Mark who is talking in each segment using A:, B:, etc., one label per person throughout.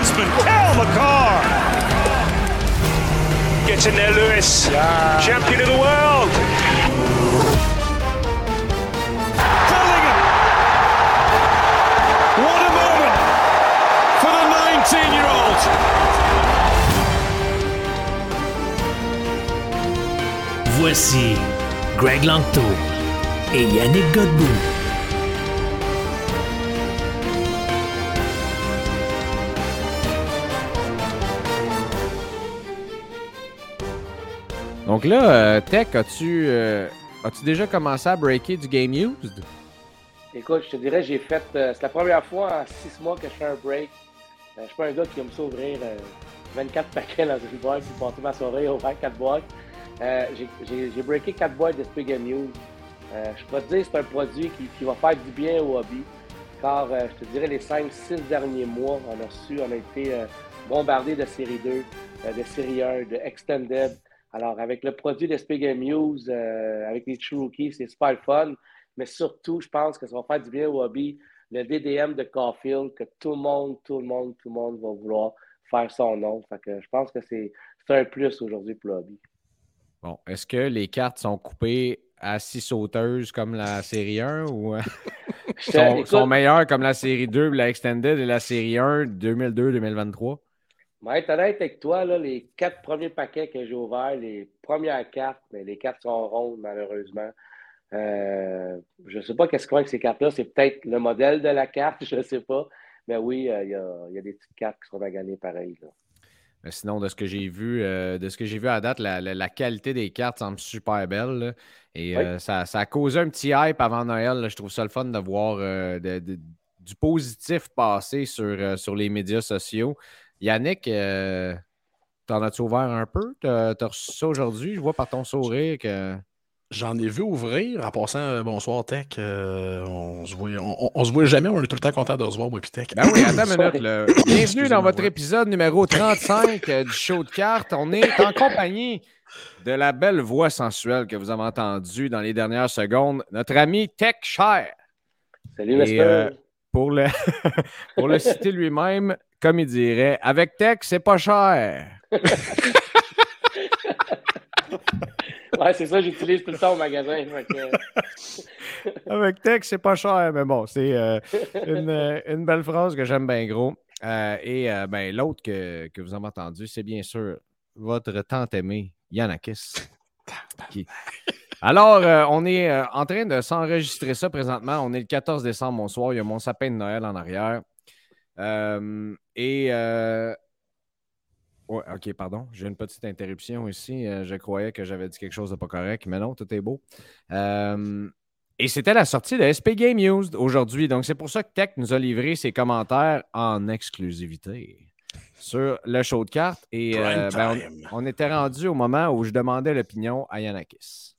A: Defenseman Cal McCarr. Gets in there, Lewis. Champion of the world. Bellingham. What a moment for the 19-year-old.
B: Voici Greg Langto et Yannick Godbout.
C: Donc là, euh, Tech, as-tu euh, as-tu déjà commencé à breaker du game used?
D: Écoute, je te dirais, j'ai fait. euh, c'est la première fois en six mois que je fais un break. Je suis pas un gars qui aime ça ouvrir euh, 24 paquets dans une boîte puis passer ma soirée à ouvrir 4 boîtes. J'ai- breaké 4 boîtes de Spig News. Euh, je peux te dire c'est un produit qui, qui va faire du bien au hobby. Car je te dirais, les 5-6 derniers mois, on a reçu, on a été bombardé de série 2, euh, de série 1, de Extended. Alors, avec le produit de Spig News, euh, avec les True Rookies, c'est super fun. Mais surtout, je pense que ça va faire du bien au hobby. Le DDM de Caulfield, que tout le monde, tout le monde, tout le monde va vouloir faire son nom. Fait que je pense que c'est un plus aujourd'hui pour le hobby.
C: Bon, est-ce que les cartes sont coupées à six sauteuses comme la série 1 ou euh,
D: écoute,
C: sont meilleures comme la série 2, la Extended et la série 1 2002-2023?
D: Pour être honnête avec toi, là, les quatre premiers paquets que j'ai ouverts, les premières cartes, mais les cartes sont rondes, malheureusement. Euh, je ne sais pas qu'est-ce qu'on a avec ces cartes-là. C'est peut-être le modèle de la carte, je ne sais pas. Mais oui, euh, il y, y a des petites cartes qui sont à gagner pareil. là.
C: Mais sinon, de ce que j'ai vu, euh, de ce que j'ai vu à date, la, la- la qualité des cartes semble super belle. là. Et
D: Oui.
C: euh, ça, ça a causé un petit hype avant Noël. là. Je trouve ça le fun de voir euh, de- de- du positif passer sur, sur les médias sociaux. Yannick, euh, t'en as-tu ouvert un peu? T'as as reçu ça aujourd'hui? Je vois par ton sourire que.
E: J'en ai vu ouvrir. En passant, euh, bonsoir Tech. Euh, on, se voit, on, on- on se voit jamais, on est tout le temps content de se voir, moi puis Tech.
C: Ben oui, attends une minute. là. Bienvenue dans votre
E: ouais.
C: épisode numéro 35 euh, du show de cartes. On est en compagnie de la belle voix sensuelle que vous avez entendue dans les dernières secondes, notre ami Tech Cher.
D: Salut,
C: Et, euh, Pour le, pour le citer lui-même, comme il dirait, avec Tech, c'est pas cher.
D: Ouais, c'est ça, j'utilise tout le temps au magasin. que-
C: Avec Tech, c'est pas cher, mais bon, c'est euh, une, euh, une belle phrase que j'aime bien gros. Euh, et euh, ben, l'autre que, que vous avez entendu, c'est bien sûr votre tante aimée, Yanakis. Qui- Alors, euh, on est euh, en train de s'enregistrer ça présentement. On est le 14 décembre, bonsoir. Il y a mon sapin de Noël en arrière. Euh, et. euh, ouais, ok, pardon. J'ai une petite interruption ici. Euh, je croyais que j'avais dit quelque chose de pas correct, mais non, tout est beau. Euh, et c'était la sortie de SP Game Used aujourd'hui. Donc, c'est pour ça que Tech nous a livré ses commentaires en exclusivité sur le show de cartes. Et euh, ben, on était rendu au moment où je demandais l'opinion à Yanakis.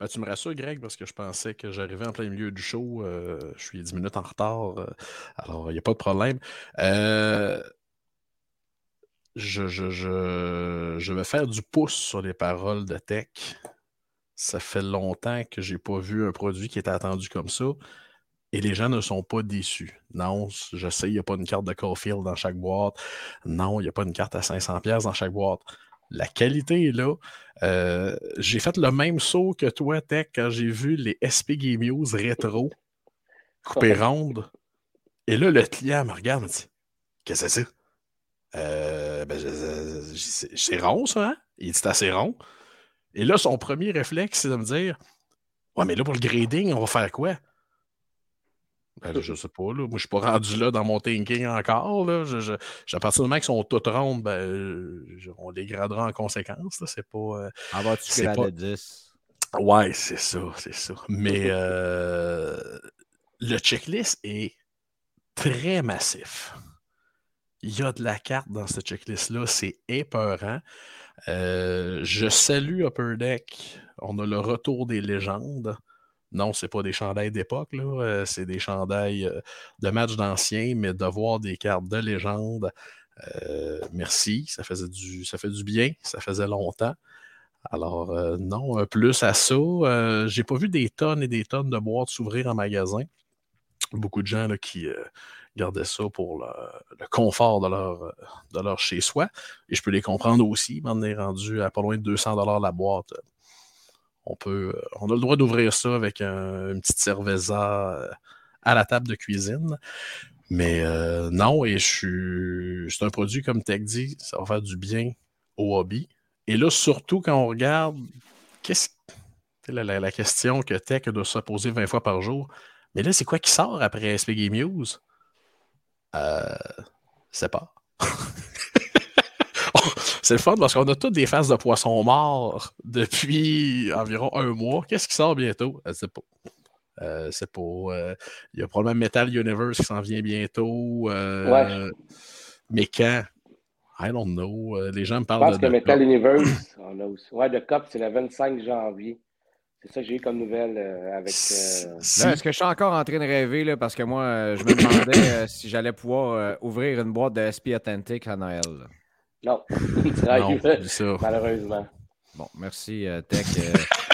E: Ben, tu me rassures, Greg, parce que je pensais que j'arrivais en plein milieu du show. euh, je suis 10 minutes en retard. euh, alors, il n'y a pas de problème. Euh, je, je, je, je vais faire du pouce sur les paroles de Tech. Ça fait longtemps que j'ai pas vu un produit qui était attendu comme ça. Et les gens ne sont pas déçus. Non, je sais, il n'y a pas une carte de Caulfield dans chaque boîte. Non, il n'y a pas une carte à 500$ dans chaque boîte. La qualité est là. Euh, j'ai fait le même saut que toi, Tech, quand j'ai vu les SP Game News rétro coupées rondes. Et là, le client me regarde et me dit Qu'est-ce que c'est ça Euh, ben, C'est rond, ça, hein? Il dit C'est assez rond. Et là, son premier réflexe, c'est de me dire Ouais, mais là, pour le grading, on va faire quoi Ben, je sais pas, là. Moi, je suis pas rendu là dans mon thinking encore. Là. Je, je, à partir du moment qu'ils sont toutes rondes, ben, on les gradera en conséquence. C'est pas. Euh,
C: en vas-tu grader 10?
E: Ouais, c'est ça, c'est ça. Mais euh, le checklist est très massif. Il y a de la carte dans ce checklist-là, c'est épeurant. Euh, je salue Upper Deck. On a le retour des légendes. Non, c'est pas des chandails d'époque, euh, c'est des chandails euh, de matchs d'anciens, mais de voir des cartes de légende, merci, ça faisait du, ça fait du bien, ça faisait longtemps. Alors, non, plus à ça, j'ai pas vu des tonnes et des tonnes de boîtes s'ouvrir en magasin. Beaucoup de gens qui, gardaient ça pour le, confort de leur, chez-soi. Et je peux les comprendre aussi. On est rendu à pas loin de 200 la boîte. On, peut, on a le droit d'ouvrir ça avec une petite cerveza euh, à la table de cuisine. Mais euh, non, et je suis. C'est un produit, comme Tech dit, ça va faire du bien au hobby. Et là, surtout quand on regarde, qu'est-ce la, la, question que Tech doit se poser 20 fois par jour. Mais là, c'est quoi qui sort après SP Game News? Euh, c'est pas. c'est le fun parce qu'on a toutes des faces de poissons morts depuis environ un mois. Qu'est-ce qui sort bientôt? Euh, c'est pas. Euh, c'est pas. Euh, il y a probablement Metal Universe qui s'en vient bientôt. Ouais. Mais quand? I don't know. Les gens me parlent de.
D: Je pense que Metal Universe, on a aussi. Ouais, de Cop, c'est le 25 janvier. C'est ça que j'ai eu comme nouvelle euh, avec. Euh,
C: est-ce que je suis encore en train de rêver là, parce que moi, euh, je me demandais si j'allais pouvoir ouvrir une boîte de SP Authentic à Noël.
D: Non, non malheureusement.
C: Bon, merci Tech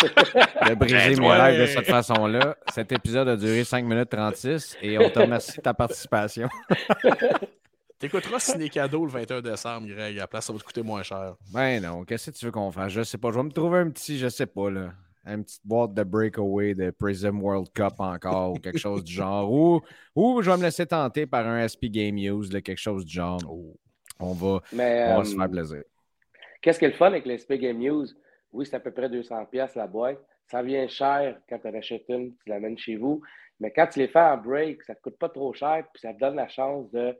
C: de briser mes rêves de cette façon-là. Cet épisode a duré 5 minutes 36 et on te remercie de ta participation.
E: T'écouteras Ciné Cadeau le 21 décembre, Greg. À la place, ça va te coûter moins cher.
C: Ben non, qu'est-ce que tu veux qu'on fasse? Je sais pas. Je vais me trouver un petit, je sais pas, là une petite boîte de breakaway de Prism World Cup encore ou quelque chose du genre. Ou, ou je vais me laisser tenter par un SP Game Use, quelque chose du genre. Oh. On va, on va se faire euh, plaisir.
D: Qu'est-ce qui est le fun avec l'SP Game Use? Oui, c'est à peu près 200$ la boîte. Ça vient cher quand tu achètes une, tu l'amènes chez vous. Mais quand tu les fais en break, ça ne te coûte pas trop cher, puis ça te donne la chance de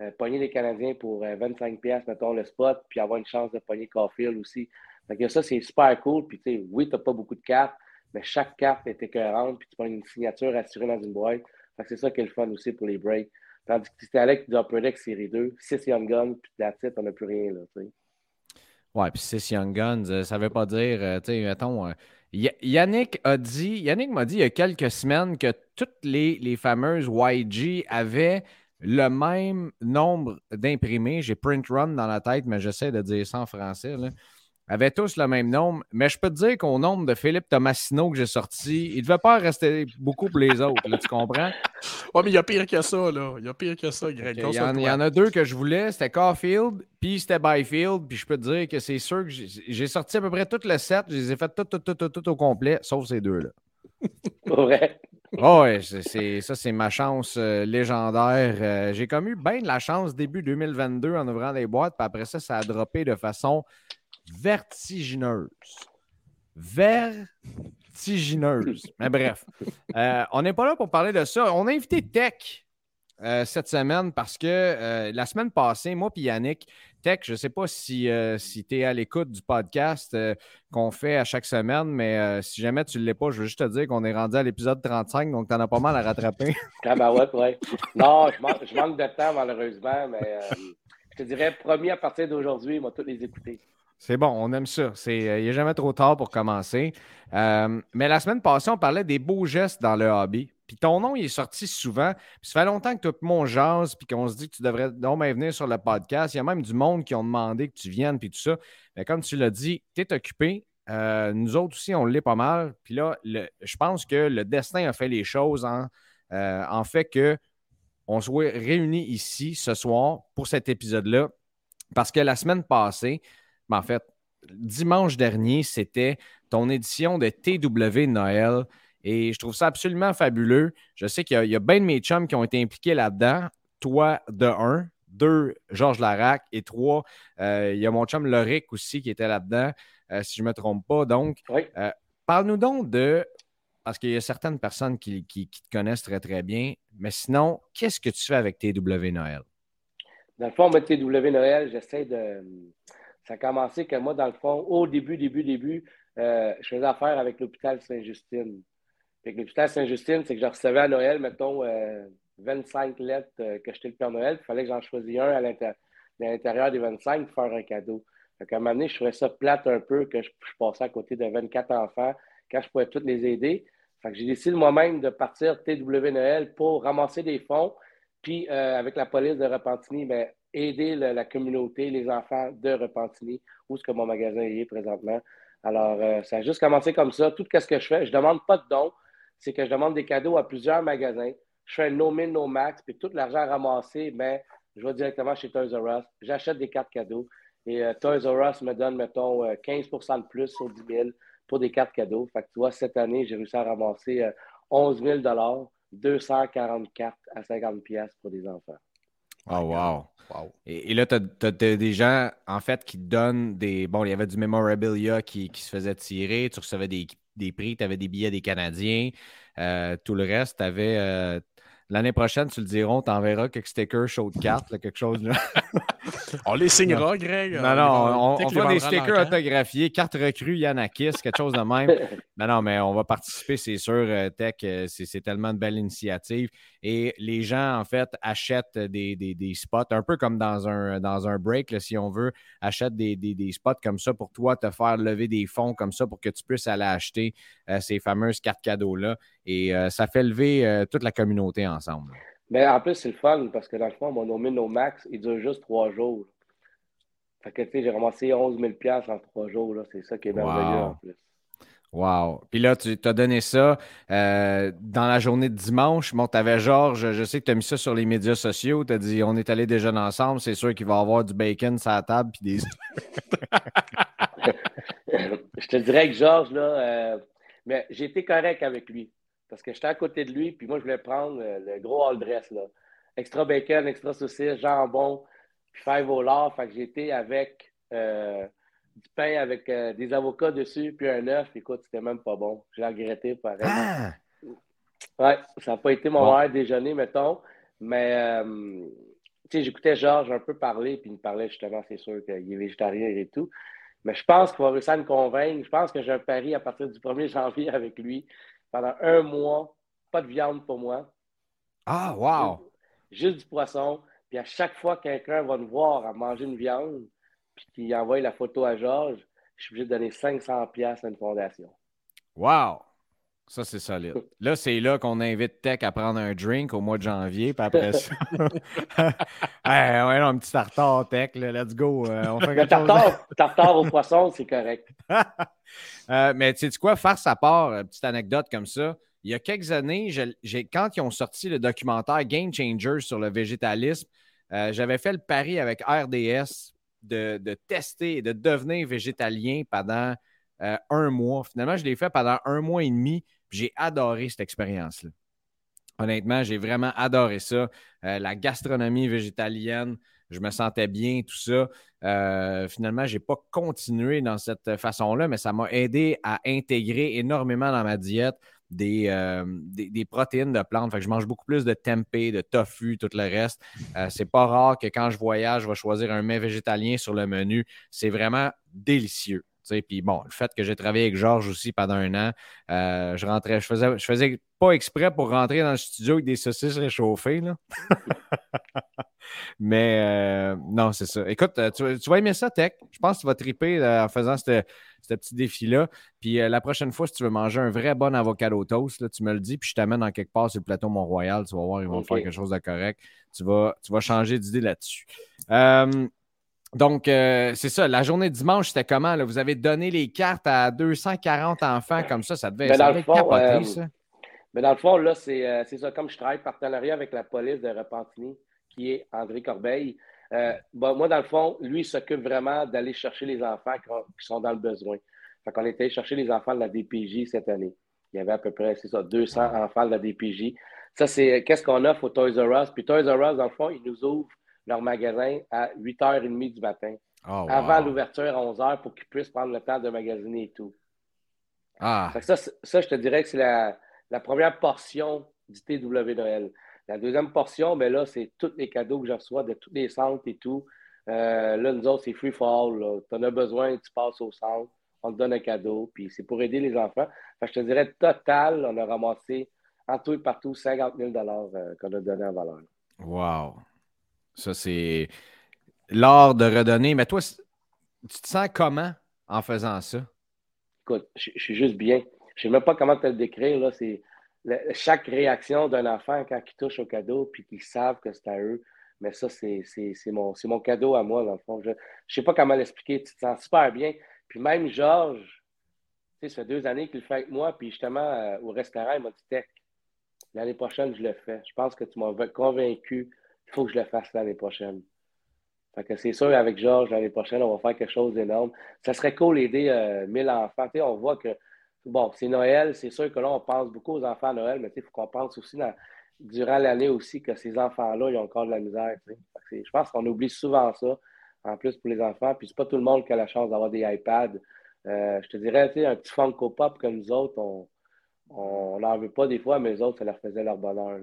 D: euh, pogner les Canadiens pour 25$, euh, mettons, le spot, puis avoir une chance de pogner Caulfield aussi. Fait que ça, c'est super cool. Puis, tu sais, oui, tu n'as pas beaucoup de cartes, mais chaque carte est écœurante, puis tu prends une signature assurée dans une boîte. Fait que c'est ça qui est le fun aussi pour les breaks. Tandis que c'était Alex qui Upper Deck série 2, 6 Young Guns, puis la titre, on n'a plus rien, là, tu sais.
C: Ouais, puis 6 Young Guns, euh, ça veut pas dire, euh, tu sais, mettons. Euh, Yannick a dit, Yannick m'a dit il y a quelques semaines que toutes les, les fameuses YG avaient le même nombre d'imprimés. J'ai print run dans la tête, mais j'essaie de dire ça en français. Là avaient tous le même nombre, mais je peux te dire qu'au nombre de Philippe Tomassino que j'ai sorti, il ne devait pas rester beaucoup pour les autres, tu comprends?
E: Oui, mais il y a pire que ça, là. Il y a pire que ça, Greg.
C: il, y en, a deux que je voulais, c'était Caulfield, puis c'était Byfield, puis je peux te dire que c'est sûr que j'ai sorti à peu près tout le set, je les ai fait tout, tout, tout, tout, tout au complet, sauf ces deux-là.
D: Ouais.
C: Oh ouais, c'est, ça, c'est ma chance euh, légendaire. Euh, j'ai comme eu bien de la chance début 2022 en ouvrant des boîtes, puis après ça, ça a droppé de façon vertigineuse. Vertigineuse. Mais bref, euh, on n'est pas là pour parler de ça. On a invité Tech euh, cette semaine parce que euh, la semaine passée, moi et Yannick, Tech, je ne sais pas si, si tu es à l'écoute du podcast qu'on fait à chaque semaine, mais si jamais tu ne l'es pas, je veux juste te dire qu'on est rendu à l'épisode 35, donc tu en as pas mal à rattraper.
D: ah ben ouais, ouais. Non, je manque, de temps malheureusement, mais je te dirais, promis à partir d'aujourd'hui, moi, tous les écouter.
C: C'est bon, on aime ça. Euh, il n'est jamais trop tard pour commencer. Euh, mais la semaine passée, on parlait des beaux gestes dans le hobby. Puis ton nom, il est sorti souvent. Puis ça fait longtemps que tu as mon jase, puis qu'on se dit que tu devrais donc venir sur le podcast. Il y a même du monde qui ont demandé que tu viennes, puis tout ça. Mais comme tu l'as dit, tu es occupé. Euh, nous autres aussi, on l'est pas mal. Puis là, je pense que le destin a fait les choses en, en fait que on soit réunis ici ce soir pour cet épisode-là. Parce que la semaine passée, en fait, dimanche dernier, c'était ton édition de TW Noël. Et je trouve ça absolument fabuleux. Je sais qu'il y, a bien de mes chums qui ont été impliqués là-dedans. Toi, de un. Deux, Georges Larac. Et trois, euh, il y a mon chum Loric aussi qui était là-dedans, euh, si je ne me trompe pas. Donc, euh, parle-nous donc de parce qu'il y a certaines personnes qui, qui, te connaissent très, très bien. Mais sinon, qu'est-ce que tu fais avec TW Noël?
D: Dans le fond, avec TW Noël, j'essaie de. Ça a commencé que moi, dans le fond, au début, début, début, euh, je faisais affaire avec l'hôpital Saint-Justine. L'hôpital Saint-Justine, c'est que je recevais à Noël, mettons, 25 euh, lettres euh, que j'étais le Père Noël. Il fallait que j'en choisisse un à l'intérieur des 25 pour faire un cadeau. à un moment donné, je trouvais ça plate un peu que je, passais à côté de 24 enfants quand je pouvais tous les aider. j'ai décidé moi-même de partir TW Noël pour ramasser des fonds, puis avec la police de Repentigny, ben, aider la communauté, les enfants de Repentigny, où est-ce que mon magasin est présentement. Alors, euh, ça a juste commencé comme ça. Tout ce que je fais, je ne demande pas de dons. C'est que je demande des cadeaux à plusieurs magasins. Je fais no min, no max, puis tout l'argent ramassé, ben, je vais directement chez Toys R Us. J'achète des cartes cadeaux. Et euh, Toys R Us me donne, mettons, 15% euh, de plus sur 10 000 pour des cartes cadeaux. Fait que tu vois, cette année, j'ai réussi à ramasser 11 000 240 cartes à 50 pour des enfants.
C: Oh, wow. Et, là, tu as, des gens, en fait, qui te donnent des. Bon, il y avait du memorabilia qui, se faisait tirer, tu recevais des, prix, tu avais des billets des Canadiens, euh, tout le reste, tu avais. Euh, l'année prochaine, tu le diras, on t'enverra quelques stickers show de cartes, quelque chose.
E: on les signera, Greg.
C: Non, non, on, on, des stickers autographiés, carte recrue Yanakis, quelque chose de même. non, non, mais on va participer, c'est sûr. Euh, Tech, c'est tellement de belles initiatives. Et les gens, en fait, achètent des, spots, un peu comme dans un, dans un break, si on veut, achètent des, spots comme ça pour toi, te faire lever des fonds comme ça pour que tu puisses aller acheter euh, ces fameuses cartes cadeaux-là. Et euh, ça fait lever euh, toute la communauté ensemble.
D: Mais en plus, c'est le fun parce que dans le fond, mon No Max, il dure juste trois jours. Fait que, tu sais, j'ai ramassé 11 000 en trois jours. C'est ça qui est merveilleux en plus.
C: Wow. Puis là, tu t'as donné ça euh, dans la journée de dimanche. Bon, tu avais Georges, je sais que tu as mis ça sur les médias sociaux. Tu as dit on est allé déjeuner ensemble, c'est sûr qu'il va y avoir du bacon sur la table. Puis des...
D: je te dirais que Georges, là, euh, mais j'ai été correct avec lui. Parce que j'étais à côté de lui, puis moi, je voulais prendre euh, le gros all dress. Là. Extra bacon, extra saucisse, jambon, puis five au lard. Fait que j'étais avec du pain avec euh, des avocats dessus, puis un œuf. Écoute, c'était même pas bon. J'ai regretté pareil. Ah! Ouais, ça n'a pas été mon bon. déjeuner, mettons. Mais, euh, tu sais, j'écoutais Georges un peu parler, puis il me parlait justement, c'est sûr qu'il est végétarien et tout. Mais je pense qu'il va réussir à me convaincre. Je pense que j'ai un pari à partir du 1er janvier avec lui. Pendant un mois, pas de viande pour moi.
C: Ah, wow!
D: Juste, du poisson. Puis à chaque fois que quelqu'un va me voir à manger une viande, puis qu'il envoie la photo à Georges, je suis obligé de donner 500 pièces à une fondation.
C: Wow! Ça, c'est solide. Là, c'est là qu'on invite Tech à prendre un drink au mois de janvier, puis après ça. ouais, ouais, un petit tartare, Tech, let's go. Euh, on
D: fait tartare, tartare au poisson, c'est correct.
C: euh, mais tu sais quoi, faire sa part, euh, petite anecdote comme ça. Il y a quelques années, quand ils ont sorti le documentaire Game Changers sur le végétalisme, euh, j'avais fait le pari avec RDS de, tester et de devenir végétalien pendant euh, un mois. Finalement, je l'ai fait pendant un mois et demi. J'ai adoré cette expérience-là. Honnêtement, j'ai vraiment adoré ça. Euh, la gastronomie végétalienne, je me sentais bien, tout ça. Euh, finalement, je n'ai pas continué dans cette façon-là, mais ça m'a aidé à intégrer énormément dans ma diète des, des, protéines de plantes. Fait je mange beaucoup plus de tempeh, de tofu, tout le reste. Euh, c'est pas rare que quand je voyage, je vais choisir un mets végétalien sur le menu. C'est vraiment délicieux. Puis bon, le fait que j'ai travaillé avec Georges aussi pendant un an, euh, je rentrais, je faisais, je faisais pas exprès pour rentrer dans le studio avec des saucisses réchauffées. Là. Mais euh, non, c'est ça. Écoute, euh, tu, vas aimer ça, Tech. Je pense que tu vas triper en faisant ce petit défi-là. Puis la prochaine fois, si tu veux manger un vrai bon avocado toast, là, tu me le dis, puis je t'amène dans quelque part sur le plateau Mont-Royal. Tu vas voir, ils vont faire quelque chose de correct. Tu vas, tu vas changer d'idée là-dessus. Donc, euh, c'est ça. La journée de dimanche, c'était comment? Vous avez donné les cartes à 240 enfants comme ça. Ça devait, ça devait
D: euh, ça. Mais dans le fond, là, euh, c'est ça. Comme je travaille partenariat avec la police de Repentigny, qui est André Corbeil, moi, dans le fond, lui, il s'occupe vraiment d'aller chercher les enfants qui, sont dans le besoin. Fait qu'on était chercher les enfants de la DPJ cette année. Il y avait à peu près, c'est ça, 200 enfants de la DPJ. Ça, c'est qu'est-ce qu'on offre au Toys R Us? Puis Toys R Us, dans le fond, il nous ouvre leur magasin à 8h30 du matin. Oh, avant l'ouverture à 11h pour qu'ils puissent prendre le temps de magasiner et tout.
C: Ah,
D: ça, je te dirais que c'est la, la première portion du TW Noël. La deuxième portion, ben là, c'est tous les cadeaux que je reçois de tous les centres et tout. Euh, là, nous autres, c'est free fall. Tu en as besoin, tu passes au centre, on te donne un cadeau, puis c'est pour aider les enfants. Que je te dirais, total, on a ramassé en tout et partout 50 000 euh, qu'on a donné en valeur.
C: wow. Ça, c'est l'art de redonner. Mais toi, tu te sens comment en faisant ça?
D: Écoute, je, suis juste bien. Je sais même pas comment te le décrire. Là. C'est chaque réaction d'un enfant quand il touche au cadeau puis qu'ils savent que c'est à eux. Mais ça, c'est c'est- c'est mon, c'est mon cadeau à moi, dans le fond. Je ne sais pas comment l'expliquer. Tu te sens super bien. Puis même Georges, tu sais, ça fait deux années qu'il le fait avec moi. Puis justement, euh, au restaurant, il m'a dit Tech, l'année prochaine, je le fais. Je pense que tu m'as convaincu faut que je le fasse l'année prochaine. Fait que c'est sûr, avec Georges, l'année prochaine, on va faire quelque chose d'énorme. Ça serait cool d'aider euh, 1000 enfants. On voit que, bon, c'est Noël, c'est sûr que là, on pense beaucoup aux enfants à Noël, mais il faut qu'on pense aussi durant l'année aussi que ces enfants-là, ils ont encore de la misère. Je pense qu'on oublie souvent ça, en plus pour les enfants. Puis c'est pas tout le monde qui a la chance d'avoir des iPads. Euh, je te dirais, un petit Funko Pop comme nous autres, on n'en veut pas des fois, mais les autres, ça leur faisait leur bonheur.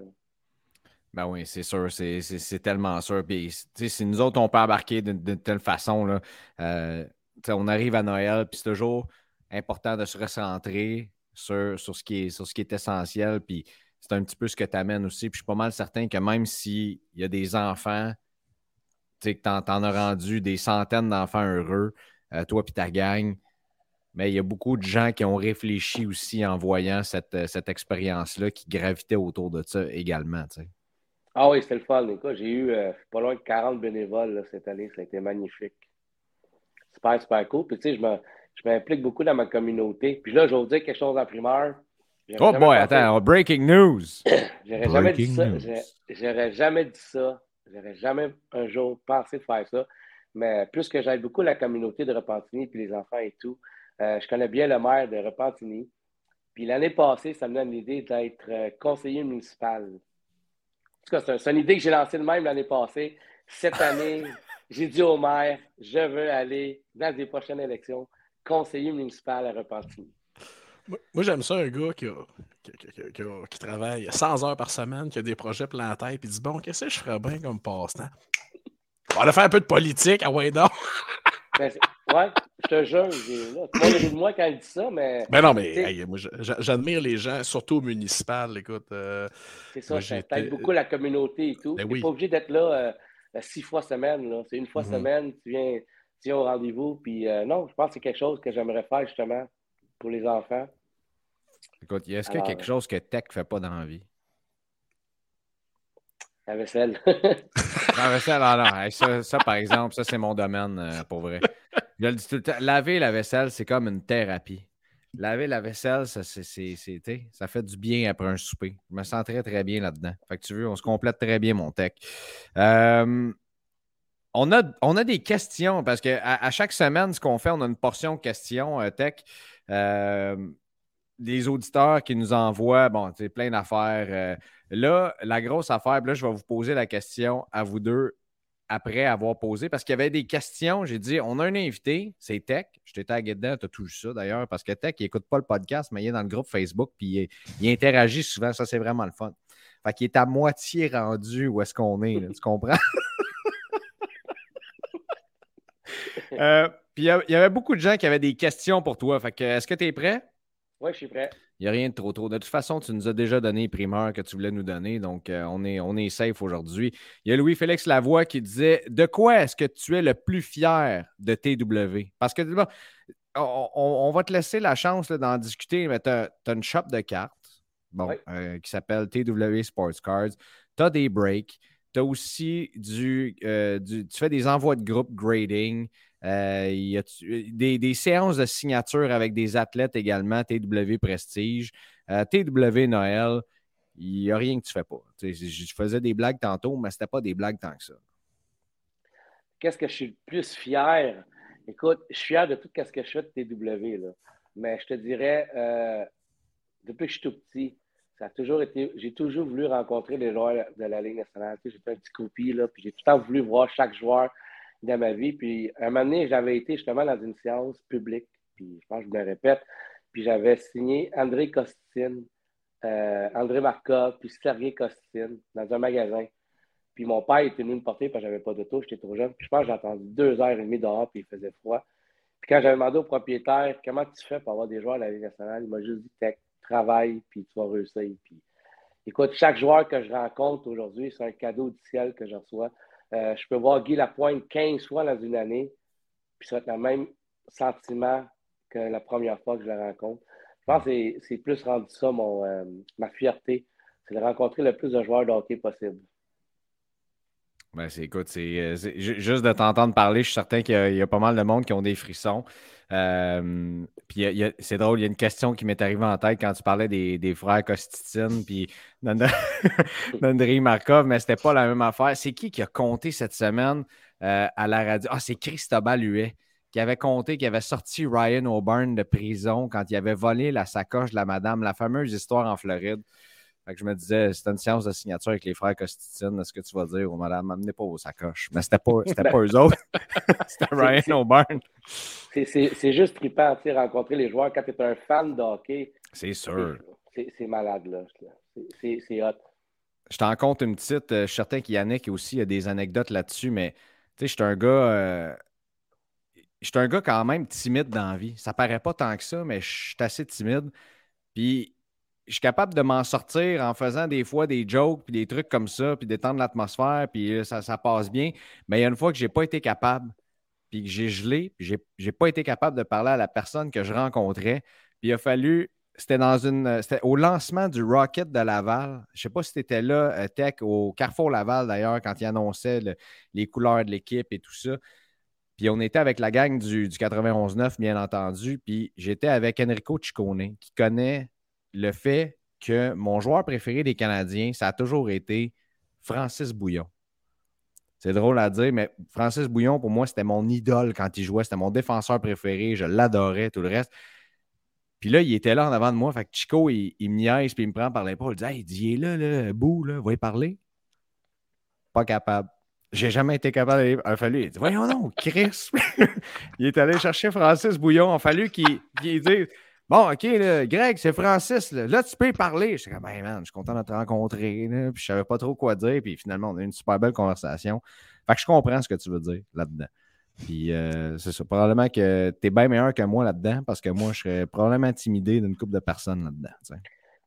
C: Ben oui, c'est sûr, c'est tellement sûr. Puis, si nous autres, on peut embarquer d'une telle façon, là, euh, on arrive à Noël, puis c'est toujours important de se recentrer sur, sur, ce qui est, sur ce qui est essentiel. Puis c'est un petit peu ce que tu amènes aussi. Puis je suis pas mal certain que même s'il y a des enfants, tu sais, que tu en, as rendu des centaines d'enfants heureux, euh, toi puis ta gang, mais il y a beaucoup de gens qui ont réfléchi aussi en voyant cette, euh, cette expérience-là qui gravitait autour de ça également. tu sais.
D: Ah oui, c'était le fun. Écoute, j'ai eu euh, pas loin de 40 bénévoles là, cette année. Ça a été magnifique. Super, super cool. Puis tu sais, je me- je m'implique beaucoup dans ma communauté. Puis là, je vais vous dire quelque chose en primeur. J'aurais
C: Oh boy,
D: pensé-
C: attends, breaking news!
D: J'aurais jamais dit ça. J'aurais- J'aurais jamais dit ça. J'aurais jamais un jour pensé de faire ça. Mais plus que j'aide beaucoup la communauté de Repentigny puis les enfants et tout, euh, je connais bien le maire de Repentigny. Puis l'année passée, ça me donne l'idée d'être euh, conseiller municipal. En tout cas, c'est un- c'est une idée que j'ai lancée de même l'année passée. Cette année, j'ai dit au maire, je veux aller dans les prochaines élections conseiller municipal à Repentigny.
E: Moi, j'aime ça, un gars qui, a- qui, qui- qui- qui a- qui travaille 100 heures par semaine, qui a des projets plein la tête, puis dit Bon, qu'est-ce que je ferais bien comme passe-temps? On va aller faire un peu de politique, ah ouais, donc.
D: Ben, ouais, je te jure, j'ai- là, monde rit de moi quand il dit ça, mais
E: Ben non, mais hey, moi, j'a- j'a- j'admire les gens, surtout au municipal. Écoute, euh,
D: c'est ça,
E: moi,
D: ça
E: j'ai
D: t'aide
E: été-
D: beaucoup la communauté et tout.
E: Ben
D: tu n'es
E: oui.
D: pas obligé d'être là euh, euh, six fois semaine. là. C'est une fois
E: Mhm.
D: semaine, tu viens, tu viens au rendez-vous. Puis euh, non, je pense que c'est quelque chose que j'aimerais faire justement pour les enfants.
C: Écoute, est-ce qu'il y a
D: Alors,
C: quelque chose que Tech ne fait pas dans la vie?
D: La vaisselle.
C: La vaisselle, ah non, hey, ça, ça, par exemple, ça, c'est mon domaine euh, pour vrai. Tout le temps. Laver la vaisselle, c'est comme une thérapie. Laver la vaisselle, ça, c'est, c'est- c'est, ça fait du bien après un souper. Je me sens très, très bien là-dedans. Fait que tu veux, on se complète très bien, mon tech. Euh, on, a, on a des questions parce qu'à à, chaque semaine, ce qu'on fait, on a une portion questions euh, tech. Euh, des auditeurs qui nous envoient, bon, sais, plein d'affaires. Là, la grosse affaire, là, je vais vous poser la question à vous deux après avoir posé, parce qu'il y avait des questions. J'ai dit, on a un invité, c'est Tech. Je t'ai tagué dedans, tu as tout ça d'ailleurs, parce que Tech, il n'écoute pas le podcast, mais il est dans le groupe Facebook, puis il, interagit souvent. Ça, c'est vraiment le fun. Fait qu'il est à moitié rendu où est-ce qu'on est, là, tu comprends? Euh, puis il y avait beaucoup de gens qui avaient des questions pour toi. Fait que, est-ce que tu es prêt?
D: Oui, je suis prêt.
C: Il n'y a rien de trop tôt. De toute façon, tu nous as déjà donné les primeurs que tu voulais nous donner, donc euh, on, est, on est safe aujourd'hui. Il y a Louis-Félix Lavoie qui disait De quoi est-ce que tu es le plus fier de TW Parce que bon, on, on- va te laisser la chance d'en discuter, mais tu as, une shop de cartes bon,
D: Oui.
C: euh, qui s'appelle TW Sports Cards. Tu as des breaks. Tu as aussi du, euh, du- Tu fais des envois de groupe grading. Euh, y a tu- des, séances de signature avec des athlètes également, TW Prestige, euh, TW Noël. Il n'y a rien que tu fais pas. Tu sais, je faisais des blagues tantôt, mais c'était pas des blagues tant que ça.
D: Qu'est-ce que je suis le plus fier? Écoute, je suis fier de tout ce que je fais de TW. Là. Mais je te dirais, euh, depuis que je suis tout petit, ça a toujours été. J'ai toujours voulu rencontrer les joueurs de la Ligue nationale. Sais, J'étais un petit croupier, là, puis j'ai tout le temps voulu voir chaque joueur dans ma vie. Puis un moment donné, j'avais été justement dans une séance publique, puis je pense que je me répète. puis j'avais signé André Costin, euh, André Markov, puis Sergei Costin dans un magasin. Puis mon père était venu me porter parce que j'avais pas d'auto, j'étais trop jeune. Puis je pense que j'ai attendu deux heures et demie dehors, puis il faisait froid. Puis quand j'avais demandé au propriétaire comment tu fais pour avoir des joueurs à la Ligue nationale, il m'a juste dit travaille, puis tu vas réussir. Puis, écoute, chaque joueur que je rencontre aujourd'hui, c'est un cadeau du ciel que je reçois. Euh, je peux voir Guy Lapointe 15 fois dans une année, puis ça va être le même sentiment que la première fois que je le rencontre. Je pense que c'est plus rendu ça mon, euh, ma fierté, c'est de rencontrer le plus de joueurs de hockey possible.
C: Ben, écoute, c'est, euh, juste de t'entendre parler, je suis certain qu'il y, a, pas mal de monde qui ont des frissons. Euh, puis c'est drôle, il y a une question qui m'est arrivée en tête quand tu parlais des, frères Kostitine puis d'André Markov, mais c'était pas la même affaire. C'est qui qui a compté cette semaine à la radio? Ah, c'est Christobal Huet qui avait compté qu'il avait sorti Ryan O'Byrne de prison quand il avait volé la sacoche de la madame, la fameuse histoire en Floride. Fait que je me disais, c'était une séance de signature avec les frères Costitine. Est-ce que tu vas dire, oh, madame, m'amenez pas vos sacoches? Mais c'était pas, c'était pas eux autres. c'était Ryan O'Byrne.
D: C'est juste trippant, tu sais, rencontrer les joueurs quand tu es un fan de hockey.
C: C'est sûr.
D: C'est malade, là. C'est hot.
C: Je t'en compte une petite. Euh, je suis certain qu'Yannick aussi a des anecdotes là-dessus, mais tu sais, je suis un gars. Euh, je suis un gars quand même timide dans la vie. Ça paraît pas tant que ça, mais je suis assez timide. Puis je suis capable de m'en sortir en faisant des fois des jokes, puis des trucs comme ça, puis d'étendre l'atmosphère, puis ça, ça passe bien. Mais il y a une fois que je n'ai pas été capable, puis que j'ai gelé, puis je n'ai pas été capable de parler à la personne que je rencontrais. Puis il a fallu, c'était dans une, c'était au lancement du Rocket de Laval. Je ne sais pas si tu étais là, euh, Tech, au Carrefour Laval d'ailleurs, quand il annonçait les couleurs de l'équipe et tout ça. Puis on était avec la gang du, 91-9, bien entendu. Puis j'étais avec Enrico Ciccone, qui connaît le fait que mon joueur préféré des Canadiens, ça a toujours été Francis Bouillon. C'est drôle à dire, mais Francis Bouillon, pour moi, c'était mon idole quand il jouait. C'était mon défenseur préféré. Je l'adorais, tout le reste. Puis là, il était là en avant de moi. Fait que Chico, il, me niaise, puis il me prend par l'épaule. Il dit Hey, il est là, là, Bou, là, va parler. Pas capable. J'ai jamais été capable d'aller. Il a fallu. Il dit, Voyons non, Chris. il est allé chercher Francis Bouillon. Il a fallu qu'il dise Bon, OK, là, Greg, c'est Francis. Là. tu peux parler. Je suis comme, man, je suis content de te rencontrer. Là. Puis je savais pas trop quoi dire. Puis finalement, on a eu une super belle conversation. Fait que je comprends ce que tu veux dire là-dedans. Puis euh, c'est ça. Probablement que tu es bien meilleur que moi là-dedans parce que moi, je serais probablement intimidé d'une couple de personnes là-dedans.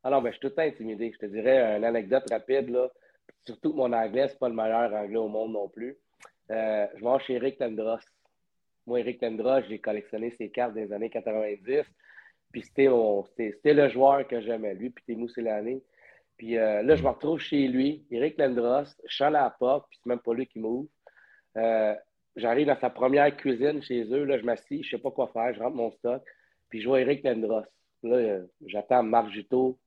D: Alors, ben, je suis tout le temps intimidé. Je te dirais une anecdote rapide. Là. Surtout que mon anglais, c'est pas le meilleur anglais au monde non plus. Euh, je mange chez Eric Tendros. Moi, Eric Tendros, j'ai collectionné ses cartes des années 90. Puis c'était, le joueur que j'aimais, lui, puis Témou l'année. Puis euh, là, je me retrouve chez lui, Eric Lendros, je suis à la porte, puis c'est même pas lui qui m'ouvre. Euh, j'arrive dans sa première cuisine chez eux, là, je m'assis, je sais pas quoi faire, je rentre mon stock, puis je vois Eric Lendros. Là, j'attends Marc Juteau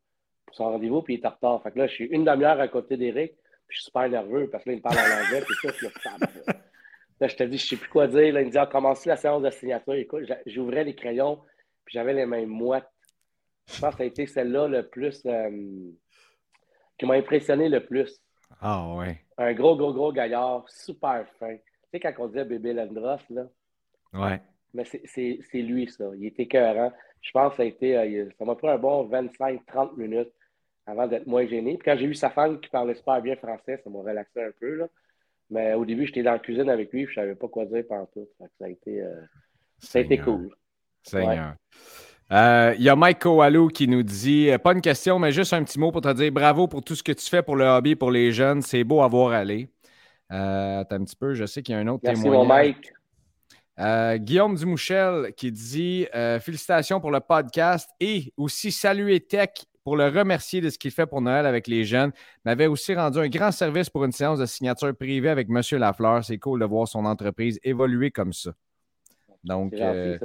D: pour son rendez-vous, puis il est en retard. Fait que là, je suis une demi-heure à côté d'Éric, puis je suis super nerveux parce que là, il me parle en anglais, puis ça, je Là, je te dis, je sais plus quoi dire. Là, il me dit, ah, commencez la séance de signature? Écoute, j'ouvrais les crayons, puis j'avais les mains moites. Je pense que ça a été celle-là le plus. Euh, qui m'a impressionné le plus.
C: Ah ouais.
D: Un gros, gros, gros gaillard, super fin. Tu sais, quand on disait bébé Landros, là.
C: Ouais.
D: Mais c'est lui, ça. Il était écœurant. Je pense que ça a été. Euh, ça m'a pris un bon 25-30 minutes avant d'être moins gêné. Puis quand j'ai vu sa femme qui parlait super bien français, ça m'a relaxé un peu. Là. Mais au début, j'étais dans la cuisine avec lui, je ne savais pas quoi dire pendant tout. Ça a été, euh, ça a été cool.
C: Seigneur. Euh, il y a Mike Koalou qui nous dit pas une question, mais juste un petit mot pour te dire bravo pour tout ce que tu fais pour le hobby, pour les jeunes. C'est beau à voir aller. Euh, attends un petit peu, je sais qu'il y a un autre
D: Merci
C: témoignage.
D: Mon Mike.
C: Euh, Guillaume Dumouchel qui dit euh, félicitations pour le podcast et aussi saluer Tech pour le remercier de ce qu'il fait pour Noël avec les jeunes. M'avait aussi rendu un grand service pour une séance de signature privée avec M. Lafleur. C'est cool de voir son entreprise évoluer comme ça. Donc, euh,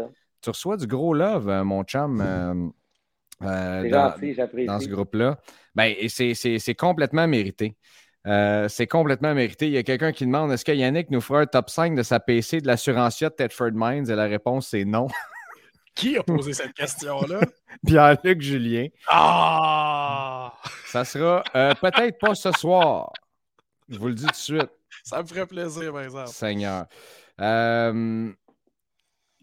C: tu reçois du gros love, mon chum.
D: c'est gentil, j'apprécie.
C: Dans ce groupe-là. Ben, c'est complètement mérité. Euh, c'est complètement mérité. Il y a quelqu'un qui demande est-ce que Yannick nous fera un top 5 de sa PC de l'assurantia de Tedford Mines? Et la réponse, c'est non.
E: Qui a posé cette question-là?
C: Pierre-Luc Julien.
E: Ah!
C: Ça sera euh, peut-être pas ce soir. Je vous le dis tout de suite.
E: Ça me ferait plaisir, par exemple.
C: Seigneur. Euh,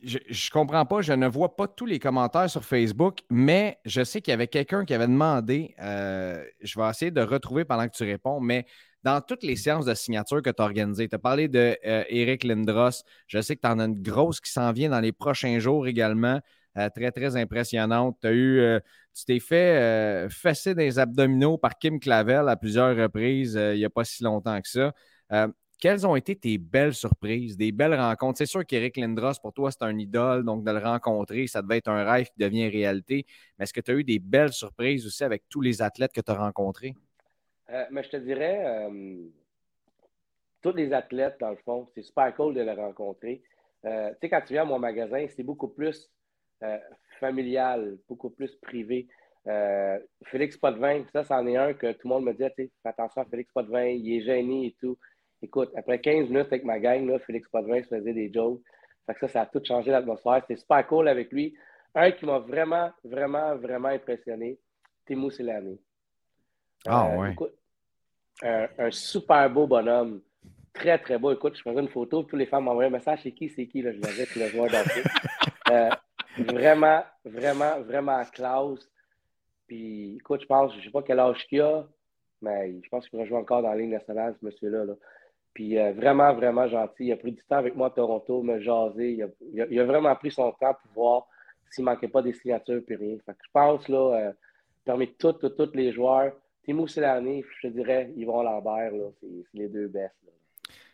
C: je, je comprends pas, je ne vois pas tous les commentaires sur Facebook, mais je sais qu'il y avait quelqu'un qui avait demandé, euh, je vais essayer de retrouver pendant que tu réponds, mais dans toutes les séances de signature que tu as organisées, tu as parlé de euh, Lindros, je sais que tu en as une grosse qui s'en vient dans les prochains jours également, euh, très, très impressionnante. Tu as eu, tu t'es fait fesser des abdominaux par Kim Clavel à plusieurs reprises il n'y a pas si longtemps que ça. Quelles ont été tes belles surprises, des belles rencontres? C'est sûr qu'Éric Lindros, pour toi, c'est un idole, donc de le rencontrer, ça devait être un rêve qui devient réalité. Mais est-ce que tu as eu des belles surprises aussi avec tous les athlètes que tu as rencontrés?
D: Euh, mais je te dirais, euh, tous les athlètes, dans le fond, c'est super cool de les rencontrer. Euh, tu sais, quand tu viens à mon magasin, c'est beaucoup plus familial, beaucoup plus privé. Félix Potvin, ça, c'en est un que tout le monde me sais, fais attention à Félix Potvin, il est gêné et tout. Écoute, après 15 minutes avec ma gang, là, Félix Potvin se faisait des jokes. Fait que ça, ça a tout changé l'atmosphère. C'était super cool avec lui. Un qui m'a vraiment, vraiment, vraiment impressionné, Timo Silani.
C: Ah,
D: Euh,
C: ouais.
D: écoute, un, un super beau bonhomme. Très, très beau. Écoute, je faisais une photo, tous les femmes m'envoyaient un message. C'est qui, c'est qui? Là, je l'avais, puis le joueur danser. Euh, vraiment, vraiment, vraiment classe. Puis, écoute, je pense, je sais pas quel âge qu'il a, mais je pense qu'il va jouer encore dans la Ligue nationale, ce monsieur-là. là. Puis, euh, vraiment, vraiment gentil. Il a pris du temps avec moi à Toronto, me jaser. Il a, vraiment pris son temps pour voir s'il manquait pas des signatures, puis rien. Fait que je pense, là, euh, parmi tous, les joueurs, Timo Silani, je te dirais, Yvon Lambert, c'est les deux best. là.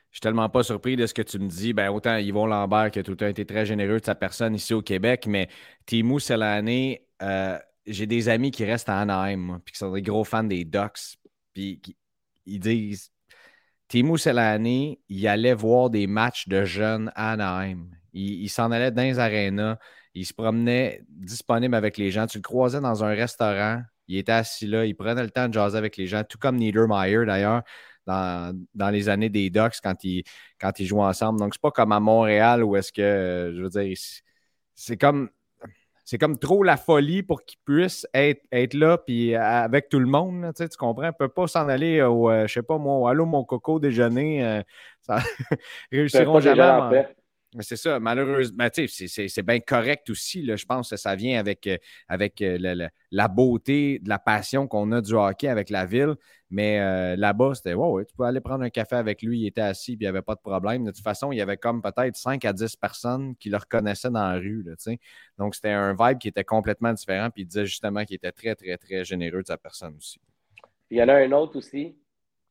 C: Je suis tellement pas surpris de ce que tu me dis. Ben, autant Yvon Lambert qui a tout le temps été très généreux de sa personne ici au Québec, mais Timou Selane, euh, j'ai des amis qui restent à Anaheim, puis qui sont des gros fans des Ducks. Puis ils disent Timou Selane, il allait voir des matchs de jeunes à Anaheim. Il, s'en allait dans les arénas. Il se promenait disponible avec les gens. Tu le croisais dans un restaurant. Il était assis là. Il prenait le temps de jaser avec les gens, tout comme Niedermeyer d'ailleurs dans, les années des Ducks quand ils, quand ensemble. Donc, c'est pas comme à Montréal où est-ce que, je veux dire, c'est comme. C'est comme trop la folie pour qu'ils puissent être, être là puis euh, avec tout le monde. là, tu comprends? Ils ne peuvent pas s'en aller au, euh, je sais pas, moi, au Allô, mon coco déjeuner. euh, ça réussiront jamais. Mais c'est ça, malheureusement. C'est- bien correct aussi. Là, je pense que ça vient avec, euh, avec euh, la beauté, de la passion qu'on a du hockey avec la ville. Mais euh, là-bas, c'était ouais, tu peux aller prendre un café avec lui, il était assis, puis il n'y avait pas de problème. De toute façon, il y avait comme peut-être 5 à 10 personnes qui le reconnaissaient dans la rue. Donc, c'était un vibe qui était complètement différent. Puis il disait justement qu'il était très, très, très généreux de sa personne aussi.
D: Il y en a un autre aussi,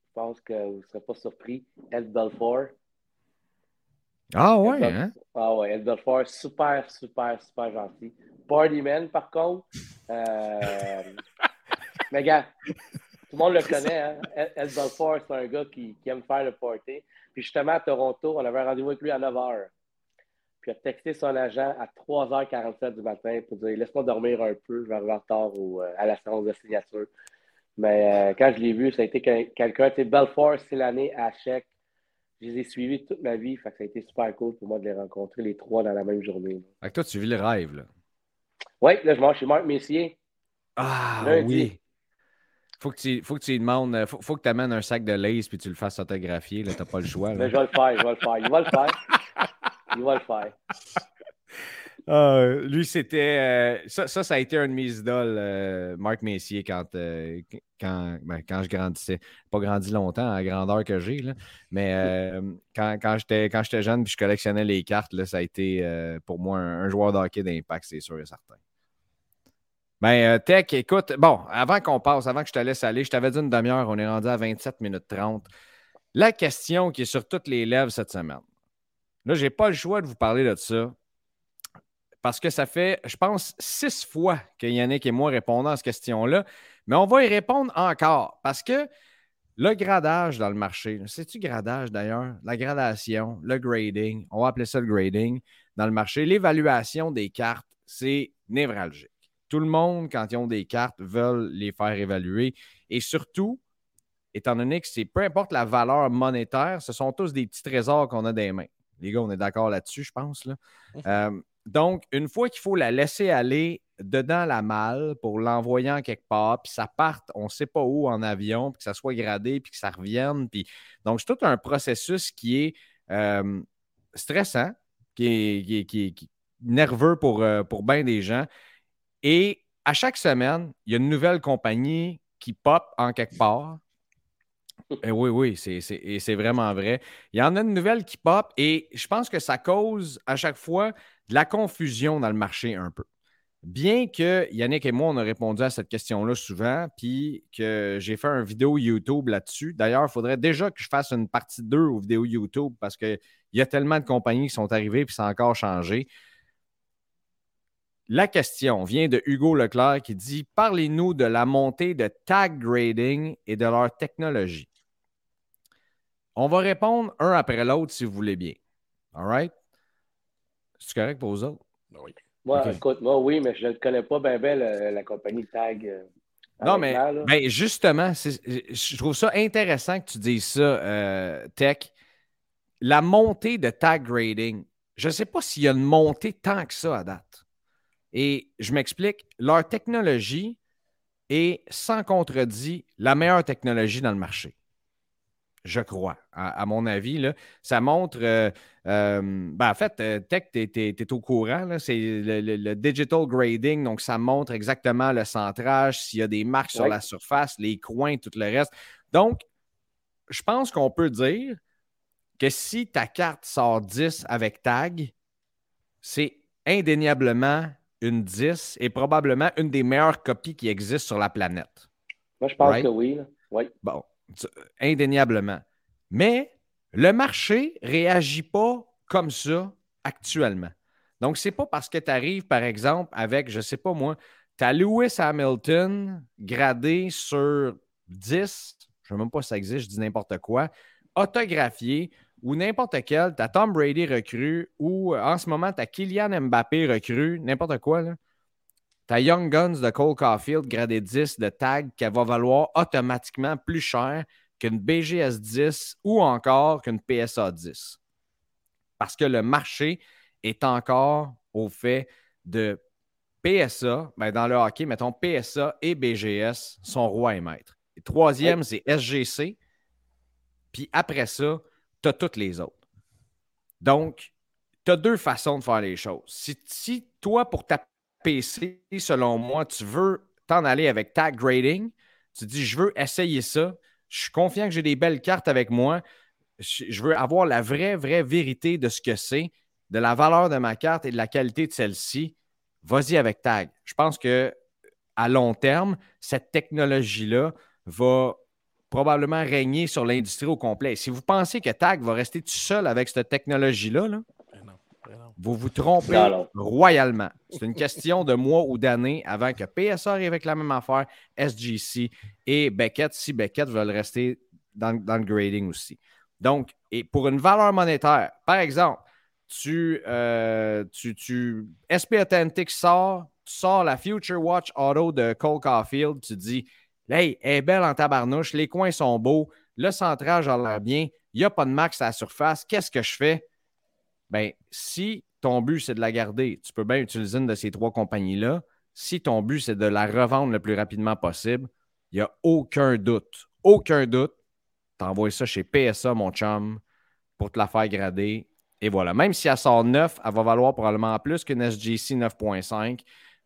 D: je pense que vous ne serez pas surpris, Ed Belfort.
C: Ah ouais,
D: Bel-
C: hein?
D: Ah ouais, Ed Belfort, super, super, super gentil. Partyman, par contre. Euh... Mais gars, tout le monde le connaît, hein? Belfort, c'est un gars qui, qui aime faire le party. Puis justement, à Toronto, on avait un rendez-vous avec lui à 9 h. Puis il a texté son agent à 3h47 du matin pour dire Laisse-moi dormir un peu, je vais arriver en retard au- euh, à la séance de signature. Mais euh, quand je l'ai vu, ça a été quel- quelqu'un, Belfort, c'est l'année à chèque. Je les ai suivis toute ma vie, fait que ça a été super cool pour moi de les rencontrer les trois dans la même journée.
C: Fait que toi, tu vis le rêve, là.
D: Oui, là, je mange chez Marc Messier.
C: Ah
D: Lundi.
C: oui. Faut que tu, faut que tu lui demandes, faut, faut que tu amènes un sac de lace puis tu le fasses autographier. Là, t'as pas le choix. là.
D: Mais je vais le faire, je vais le faire. Il va le faire. Il va le faire.
C: Ah, lui, c'était. euh, ça, ça, ça a été un de mes idoles, euh, Marc Messier, quand, euh, quand, ben, quand je grandissais. Pas grandi longtemps à la grandeur que j'ai, là, mais quand, quand j'étais jeune puis je collectionnais les cartes, là, ça a été pour moi un, un joueur de hockey d'impact, c'est sûr et certain. Ben, Tech, écoute, bon, avant qu'on passe, avant que je te laisse aller, je t'avais dit une demi-heure, on est rendu à 27 minutes 30. La question qui est sur toutes les lèvres cette semaine. Là, je n'ai pas le choix de vous parler de ça parce que ça fait, je pense, six fois que Yannick et moi répondons à cette question-là, mais on va y répondre encore parce que le gradage dans le marché, c'est-tu gradage d'ailleurs? La gradation, le grading, on va appeler ça le grading dans le marché. L'évaluation des cartes, c'est névralgique. Tout le monde, quand ils ont des cartes, veulent les faire évaluer et surtout, étant donné que c'est peu importe la valeur monétaire, ce sont tous des petits trésors qu'on a des mains. Les gars, on est d'accord là-dessus, je pense. Là. Euh, donc, une fois qu'il faut la laisser aller dedans la malle pour l'envoyer en quelque part, puis ça parte, on ne sait pas où en avion, puis que ça soit gradé, puis que ça revienne. Puis... Donc, c'est tout un processus qui est euh, stressant, qui est, nerveux pour, euh, pour bien des gens. Et à chaque semaine, il y a une nouvelle compagnie qui pop en quelque part. Et oui, oui, et c'est vraiment vrai. Il y en a une nouvelle qui pop et je pense que ça cause à chaque fois de la confusion dans le marché un peu. Bien que Yannick et moi, on a répondu à cette question-là souvent, puis que j'ai fait une vidéo YouTube là-dessus. D'ailleurs, il faudrait déjà que je fasse une partie 2 aux vidéos YouTube parce qu'il y a tellement de compagnies qui sont arrivées puis ça a encore changé. La question vient de Hugo Leclerc qui dit Parlez-nous de la montée de tag grading et de leur technologie. On va répondre un après l'autre si vous voulez bien. All right? C'est correct pour vous autres?
E: Oui.
D: Moi, écoute, moi, oui, mais je ne connais pas bien ben, la, la compagnie Tag. euh,
C: Non, mais
D: là.
C: ben, justement, je trouve ça intéressant que tu dises ça, euh, Tech. La montée de tag grading, je ne sais pas s'il y a une montée tant que ça à date. Et je m'explique, leur technologie est sans contredit la meilleure technologie dans le marché. Je crois, à, à mon avis. Là, ça montre. euh, euh, ben, en fait, euh, Tech, tu es, au courant. C'est le, le- le digital grading. Donc, ça montre exactement le centrage, s'il y a des marques sur la surface, les coins, tout le reste. Donc, je pense qu'on peut dire que si ta carte sort 10 avec tag, c'est indéniablement une 10 et probablement une des meilleures copies qui existent sur la planète.
D: Moi, je pense
C: right?
D: que oui. là. Oui.
C: Bon, indéniablement. Mais le marché ne réagit pas comme ça actuellement. Donc, c'est pas parce que tu arrives, par exemple, avec, je sais pas moi, tu as Lewis Hamilton gradé sur 10, je ne sais même pas si ça existe, je dis n'importe quoi, autographié, ou n'importe quel, tu as Tom Brady recru, ou euh, en ce moment, tu as Kylian Mbappé recru, n'importe quoi, là. Ta Young Guns de Cole Caulfield gradé 10 de tag qui va valoir automatiquement plus cher qu'une BGS 10 ou encore qu'une PSA 10. Parce que le marché est encore au fait de PSA, ben dans le hockey, mettons PSA et BGS sont roi et maître. Et troisième, c'est SGC. Puis après ça, tu as toutes les autres. Donc, tu as deux façons de faire les choses. Si, si toi, pour ta PC, selon moi, tu veux t'en aller avec tag grading, tu dis je veux essayer ça, je suis confiant que j'ai des belles cartes avec moi, je, je veux avoir la vraie, vraie vérité de ce que c'est, de la valeur de ma carte et de la qualité de celle-ci, vas-y avec tag. Je pense que à long terme, cette technologie-là va probablement régner sur l'industrie au complet. Si vous pensez que tag va rester tout seul avec cette technologie-là, là,
E: Ben non, ben non.
C: Vous vous trompez
D: Non, non.
C: royalement. C'est une question de mois ou d'années avant que PSA arrive avec la même affaire, SGC et Beckett, si Beckett veulent rester dans, dans le grading aussi. Donc, et pour une valeur monétaire, par exemple, tu, euh, tu, tu SP Authentic sort, tu sors la Future Watch Auto de Cole Caulfield, tu dis Hey, elle est belle en tabarnouche, les coins sont beaux, le centrage a l'air bien, il n'y a pas de max à la surface, qu'est-ce que je fais? Ben, si ton but c'est de la garder, tu peux bien utiliser une de ces trois compagnies-là. Si ton but c'est de la revendre le plus rapidement possible, il n'y a aucun doute, aucun doute. T'envoies ça chez PSA, mon chum, pour te la faire grader. Et voilà. Même si elle sort 9, elle va valoir probablement plus qu'une SGC 9.5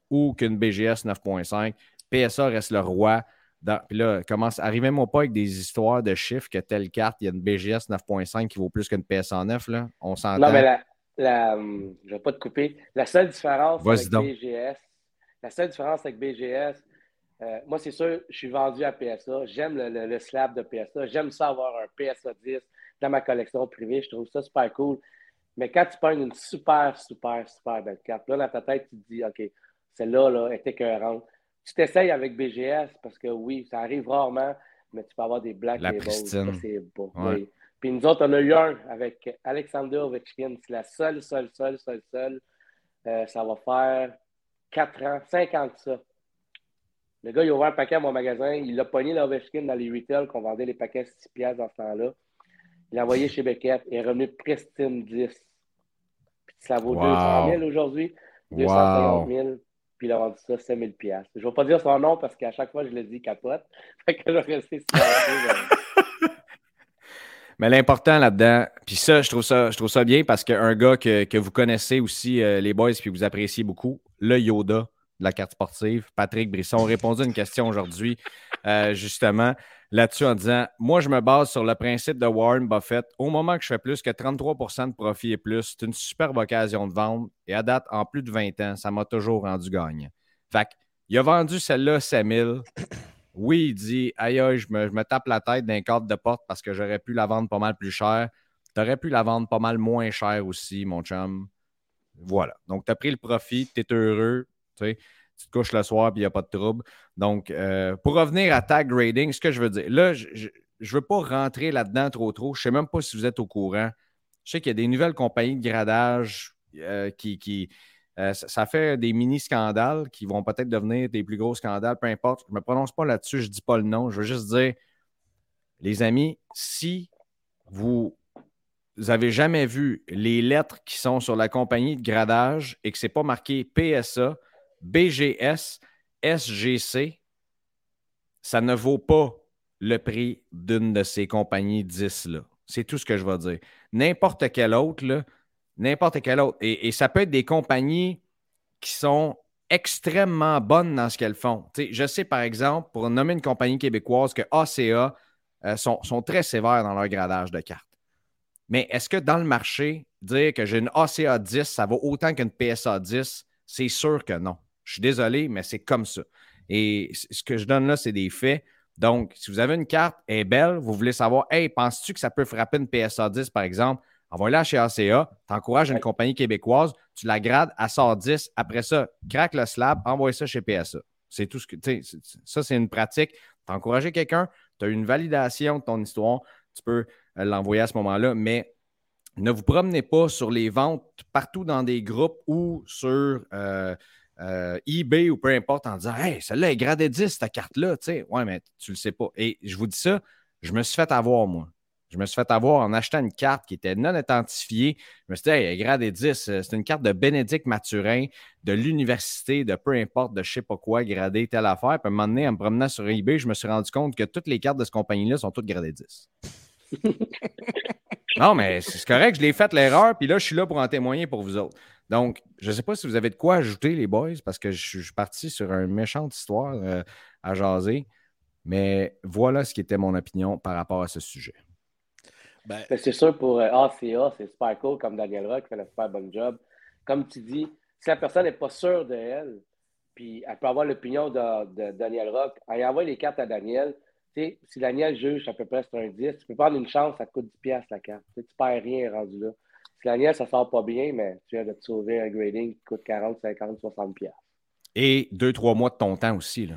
C: ou qu'une BGS 9.5. PSA reste le roi. Dans- Puis là, commence, arrivez-moi pas avec des histoires de chiffres que telle carte, il y a une BGS 9.5 qui vaut plus qu'une PSA 9. Là. On s'entend.
D: Non, mais la, la, je ne vais pas te couper. La seule différence avec
C: donc.
D: BGS, la seule différence avec BGS, euh, moi, c'est sûr, je suis vendu à PSA. J'aime le, le- le slab de PSA. J'aime ça avoir un PSA 10 dans ma collection privée. Je trouve ça super cool. Mais quand tu pognes une super, super, super belle carte, là, dans ta tête, tu te dis, OK, celle-là, là, est écœurante. Tu t'essayes avec BGS parce que oui, ça arrive rarement, mais tu peux avoir des Black
C: La
D: C'est beau.
C: Ouais.
D: oui. Puis nous autres, on a eu un avec Alexander Ovechkin. C'est la seule, seule, seule, seule, seule. Euh, ça va faire 4 ans, 5 ans que ça. Le gars, il a ouvert un paquet à mon magasin. Il a pogné l'Ovechkin dans les retail qu'on vendait les paquets à 6 piastres dans ce temps-là. Il l'a envoyé chez Beckett. Il est revenu pristine 10. Puis ça vaut
C: Wow.
D: 200 000 aujourd'hui. 250 000. Puis il a vendu ça 5 000 piastres. Je ne vais pas dire son nom parce qu'à chaque fois, je le dis capote. Fait que je vais rester mais-
C: Mais l'important là-dedans, puis ça, je trouve ça, je trouve ça bien parce qu'un gars que, que vous connaissez aussi, euh, les boys, puis vous appréciez beaucoup, le Yoda de la carte sportive, Patrick Brisson, répondu à une question aujourd'hui, euh, justement, là-dessus en disant Moi, je me base sur le principe de Warren Buffett. Au moment que je fais plus que 33% de profit et plus, c'est une superbe occasion de vendre. Et à date, en plus de 20 ans, ça m'a toujours rendu gagnant. Fait il a vendu celle-là 7000. Oui, il dit Aïe, aïe, je me, tape la tête d'un cadre de porte parce que j'aurais pu la vendre pas mal plus cher. Tu aurais pu la vendre pas mal moins cher aussi, mon chum. Voilà. Donc, tu as pris le profit, tu es heureux. Tu, te couches le soir et il n'y a pas de trouble. Donc, euh, pour revenir à tag grading, ce que je veux dire, là, je ne veux pas rentrer là-dedans trop trop. Je ne sais même pas si vous êtes au courant. Je sais qu'il y a des nouvelles compagnies de gradage euh, qui, qui euh, ça fait des mini-scandales qui vont peut-être devenir des plus gros scandales, peu importe. Je ne me prononce pas là-dessus, je ne dis pas le nom. Je veux juste dire, les amis, si vous n'avez jamais vu les lettres qui sont sur la compagnie de gradage et que ce n'est pas marqué PSA, BGS, SGC, ça ne vaut pas le prix d'une de ces compagnies 10-là. C'est tout ce que je vais dire. N'importe quelle autre, N'importe quelle autre. Et, ça peut être des compagnies qui sont extrêmement bonnes dans ce qu'elles font. je sais, par exemple, pour nommer une compagnie québécoise, que ACA euh, sont, très sévères dans leur gradage de cartes. Mais est-ce que dans le marché, dire que j'ai une ACA 10, ça vaut autant qu'une PSA 10? C'est sûr que non. Je suis désolé, mais c'est comme ça. Et ce que je donne là, c'est des faits. Donc, si vous avez une carte, elle est belle, vous voulez savoir, hey, penses-tu que ça peut frapper une PSA 10, par exemple? envoie-la chez ACA, tu encourages une compagnie québécoise, tu la grades, à sort 10. Après ça, craque le slab, envoie ça chez PSA. C'est tout ce que. Ça, c'est une pratique. Encouragé quelqu'un, tu as une validation de ton histoire, tu peux euh, l'envoyer à ce moment-là, mais ne vous promenez pas sur les ventes partout dans des groupes ou sur euh, euh, eBay ou peu importe en disant Hey, celle-là est gradée 10, ta carte-là. Ouais, mais tu le sais pas. Et je vous dis ça, je me suis fait avoir, moi. Je me suis fait avoir en achetant une carte qui était non identifiée. Je me suis dit, hey, gradé 10, euh, c'est une carte de Bénédicte Mathurin, de l'université, de peu importe, de je sais pas quoi, gradé telle affaire. Puis à un moment donné, en me promenant sur eBay, je me suis rendu compte que toutes les cartes de cette compagnie-là sont toutes gradées 10. non, mais c'est correct, je l'ai fait l'erreur, puis là, je suis là pour en témoigner pour vous autres. Donc, je ne sais pas si vous avez de quoi ajouter, les boys, parce que je suis parti sur une méchante histoire euh, à jaser. Mais voilà ce qui était mon opinion par rapport à ce sujet.
D: Ben, c'est sûr, pour ACA, euh, c'est super cool comme Daniel Rock fait un super bon job. Comme tu dis, si la personne n'est pas sûre de elle, puis elle peut avoir l'opinion de, Daniel Rock, elle envoie les cartes à Daniel. Si Daniel juge à peu près c'est un 10, tu peux prendre une chance, ça coûte 10$ la carte. tu ne perds rien rendu là. Si Daniel, ça ne sort pas bien, mais tu viens de te sauver un grading qui coûte 40, 50, 60$.
C: Et 2-3 mois de ton temps aussi. Là.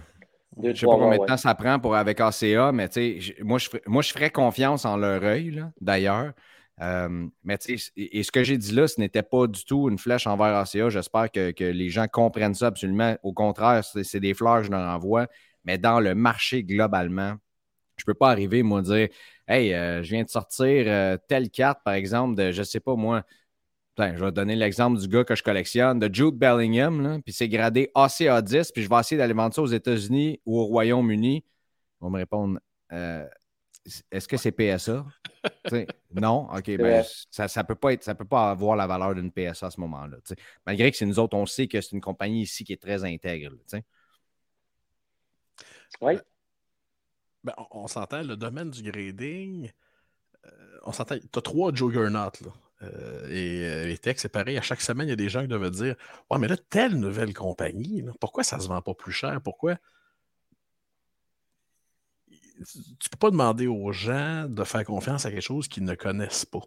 C: Je ne sais pas combien de temps ça prend pour avec ACA, mais moi je, moi, je ferais confiance en leur œil, d'ailleurs. Euh, mais et, et ce que j'ai dit là, ce n'était pas du tout une flèche envers ACA. J'espère que, les gens comprennent ça absolument. Au contraire, c'est des fleurs que je leur envoie. Mais dans le marché globalement, je ne peux pas arriver, moi, dire Hey, euh, je viens de sortir euh, telle carte, par exemple, de, je ne sais pas moi, je vais donner l'exemple du gars que je collectionne, de Jude Bellingham, puis c'est gradé ACA 10, puis je vais essayer d'aller vendre ça aux États-Unis ou au Royaume-Uni. Ils vont me répondre euh, est-ce que c'est PSA Non? OK, ben, ça ne peut, pas peut pas avoir la valeur d'une PSA à ce moment-là. Malgré que c'est nous autres, on sait que c'est une compagnie ici qui est très intègre.
D: Oui.
E: Ben, on, s'entend, le domaine du grading, euh, on s'entend, tu as trois juggernauts. Là. Euh, et euh, les textes, c'est pareil. À chaque semaine, il y a des gens qui doivent dire Ouais, mais là, telle nouvelle compagnie, pourquoi ça ne se vend pas plus cher? Pourquoi Tu ne peux pas demander aux gens de faire confiance à quelque chose qu'ils ne connaissent pas.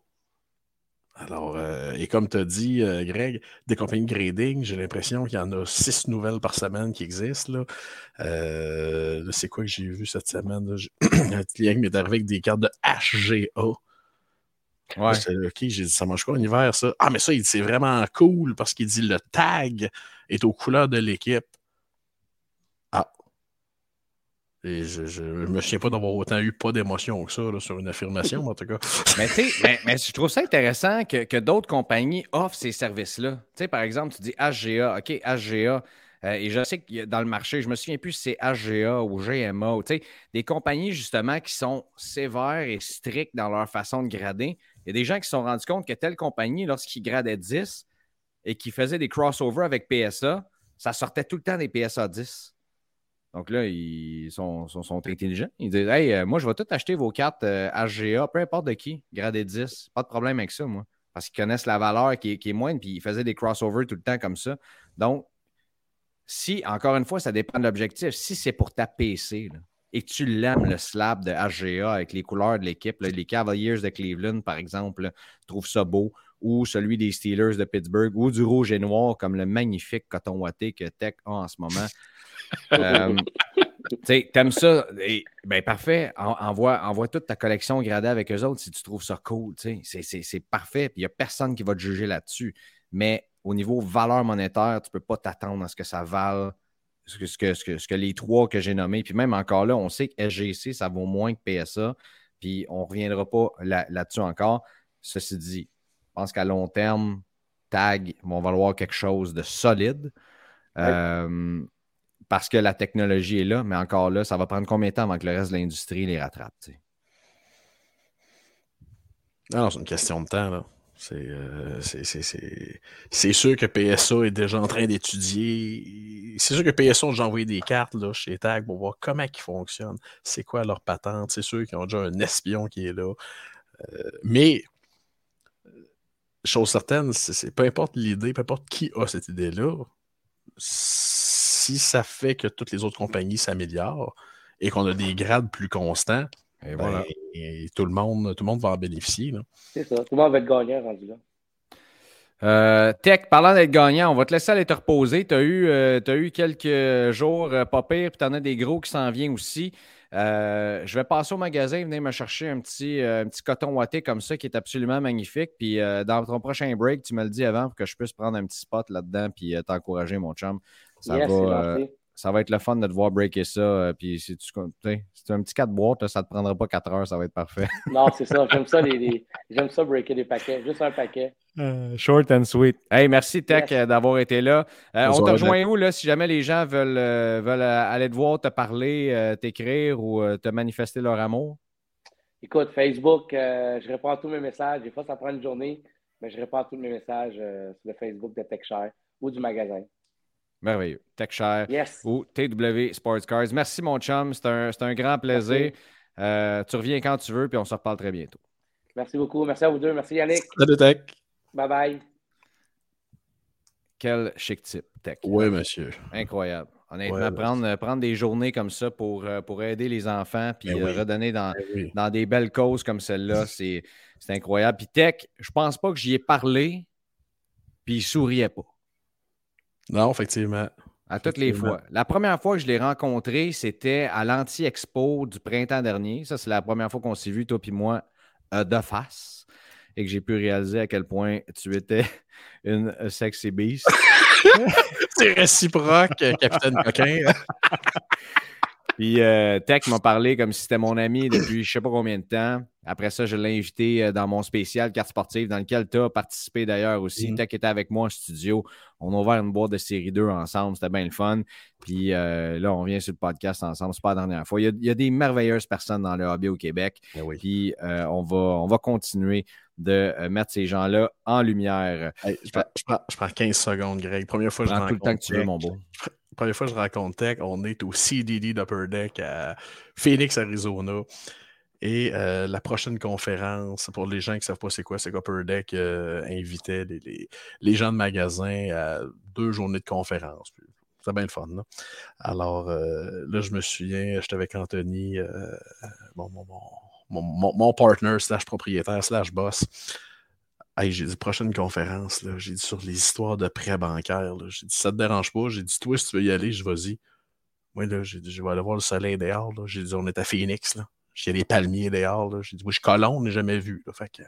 E: Alors, euh, et comme tu as dit, Greg, des compagnies de grading, j'ai l'impression qu'il y en a six nouvelles par semaine qui existent. Là. c'est quoi que j'ai vu cette semaine? Un client qui m'est arrivé avec des cartes de HGA.
C: Ouais.
E: OK, j'ai dit, ça marche quoi en hiver, ça? Ah, mais ça, c'est vraiment cool parce qu'il dit le tag est aux couleurs de l'équipe. Ah. Et je, je, me souviens pas d'avoir autant eu pas d'émotion que ça sur une affirmation, en tout cas.
C: mais tu sais, mais, je trouve ça intéressant que, que d'autres compagnies offrent ces services-là. Tu sais, par exemple, tu dis HGA, OK, HGA. Euh, et je sais que dans le marché, je me souviens plus si c'est HGA ou GMA, des compagnies justement qui sont sévères et strictes dans leur façon de grader. Il y a des gens qui se sont rendus compte que telle compagnie, lorsqu'ils gradaient 10 et qu'ils faisaient des crossovers avec PSA, ça sortait tout le temps des PSA 10. Donc là, ils sont, sont, intelligents. Ils disent Hey, euh, moi, je vais tout acheter vos cartes HGA, peu importe de qui, gradé 10. Pas de problème avec ça, moi. Parce qu'ils connaissent la valeur qui est, qui est moindre, puis ils faisaient des crossovers tout le temps comme ça. Donc, si, encore une fois, ça dépend de l'objectif. Si c'est pour ta PC et que tu l'aimes, le slab de HGA avec les couleurs de l'équipe, les Cavaliers de Cleveland, par exemple, tu trouves ça beau, ou celui des Steelers de Pittsburgh, ou du rouge et noir comme le magnifique coton watté que Tech a en ce moment. euh, T'aimes ça? Et, ben parfait. envoie, envoie toute ta collection gradée avec eux autres si tu trouves ça cool. C'est parfait. Puis il n'y a personne qui va te juger là-dessus. Mais au niveau valeur monétaire, tu ne peux pas t'attendre à ce que ça vale ce que, ce que, ce que, les trois que j'ai nommés. Puis même encore là, on sait que SGC, ça vaut moins que PSA. Puis on ne reviendra pas là-dessus encore. Ceci dit, je pense qu'à long terme, tag vont valoir quelque chose de solide. Euh, parce que la technologie est là, mais encore là, ça va prendre combien de temps avant que le reste de l'industrie les rattrape?
E: Non, c'est une question de temps. Là. Euh, c'est sûr que PSA est déjà en train d'étudier. C'est sûr que PSA ont déjà envoyé des cartes là, chez TAG pour voir comment ils fonctionnent, c'est quoi leur patente. C'est sûr qu'ils ont déjà un espion qui est là. Euh, mais, chose certaine, peu importe l'idée, peu importe qui a cette idée-là, si ça fait que toutes les autres compagnies s'améliorent et qu'on a des grades plus constants, et ben, voilà. tout, le monde, tout le monde va en bénéficier.
D: C'est ça. Tout le monde va être gagnant rendu là.
C: Euh, Tech, parlant d'être gagnant, on va te laisser aller te reposer. Tu as, eu, euh, eu quelques jours euh, pas pire, puis tu en as des gros qui s'en viennent aussi. je vais passer au magasin, venir me chercher un petit, un petit coton ouaté comme ça qui est absolument magnifique. Puis dans ton prochain break, tu me le dis avant pour que je puisse prendre un petit spot là-dedans puis t'encourager, mon chum. Ça va, ça va être le fun de te voir breaker ça. Euh, puis si tu c'est un petit 4 boîtes, ça ne te prendra pas 4 heures, ça va être parfait.
D: non, c'est ça. J'aime ça, les, j'aime ça breaker des paquets. Juste un paquet.
C: Euh, short and sweet. Hey, merci Tech euh, d'avoir été là. on te rejoint où là, si jamais les gens veulent, veulent aller te voir, te parler, t'écrire ou te manifester leur amour?
D: Écoute, Facebook, je réponds à tous mes messages. Des fois, ça prend une journée, mais je réponds à tous mes messages sur le Facebook de TechShare ou du magasin.
C: Merveilleux. TechShare ou TW Sports Cars. Merci, mon chum. C'est un, un, grand plaisir. Euh, tu reviens quand tu veux, puis on se reparle très bientôt.
D: Merci beaucoup. Merci à vous deux. Merci, Yannick.
E: Salut, Tech.
D: Bye bye.
C: Quel chic type, Tech.
E: Oui, monsieur.
C: Incroyable. Honnêtement, prendre, prendre des journées comme ça pour, euh, pour aider les enfants puis ben euh, redonner dans, ben dans des belles causes comme celle-là, c'est incroyable. Puis Tech, je pense pas que j'y ai parlé, puis il souriait pas.
E: Non, effectivement.
C: À toutes les fois. La première fois que je l'ai rencontré, c'était à l'Anti-Expo du printemps dernier. Ça, c'est la première fois qu'on s'est vu, toi et moi, euh, de face. Et que j'ai pu réaliser à quel point tu étais une sexy beast.
E: c'est réciproque, capitaine coquin.
C: Puis euh, Tech m'a parlé comme si c'était mon ami depuis je ne sais pas combien de temps. Après ça, je l'ai invité euh, dans mon spécial carte sportive, dans lequel tu as participé d'ailleurs aussi. Mm. Tech était avec moi en studio. On a ouvert une boîte de série 2 ensemble. C'était bien le fun. Puis euh, là, on vient sur le podcast ensemble. C'est pas la dernière fois. Il y, a, des merveilleuses personnes dans le hobby au Québec.
E: Eh
C: Puis on, va, on va continuer de mettre ces gens-là en lumière.
E: je, prends, 15 secondes, Greg. Première fois que je
C: prends tout le temps que tu veux, mon beau
E: première fois que je raconte Tech, on est au CDD d'Upper Deck à Phoenix, Arizona. Et euh, la prochaine conférence, pour les gens qui ne savent pas c'est quoi, c'est qu'Upper Deck euh, invitait les, gens de magasin à deux journées de conférence. C'est bien le fun. Alors euh, là, je me souviens, j'étais avec Anthony, mon, mon, mon, partner, slash propriétaire, slash boss. Hey, j'ai dit prochaine conférence, là, j'ai dit sur les histoires de prêts bancaires. J'ai dit ça te dérange pas? J'ai dit toi, si tu veux y aller, je vas-y. Moi, là, j'ai dit je vais aller voir le soleil dehors. J'ai dit on est à Phoenix. Là. J'ai des palmiers dehors. J'ai dit moi, je suis colon, on n'est jamais vu. Fait que...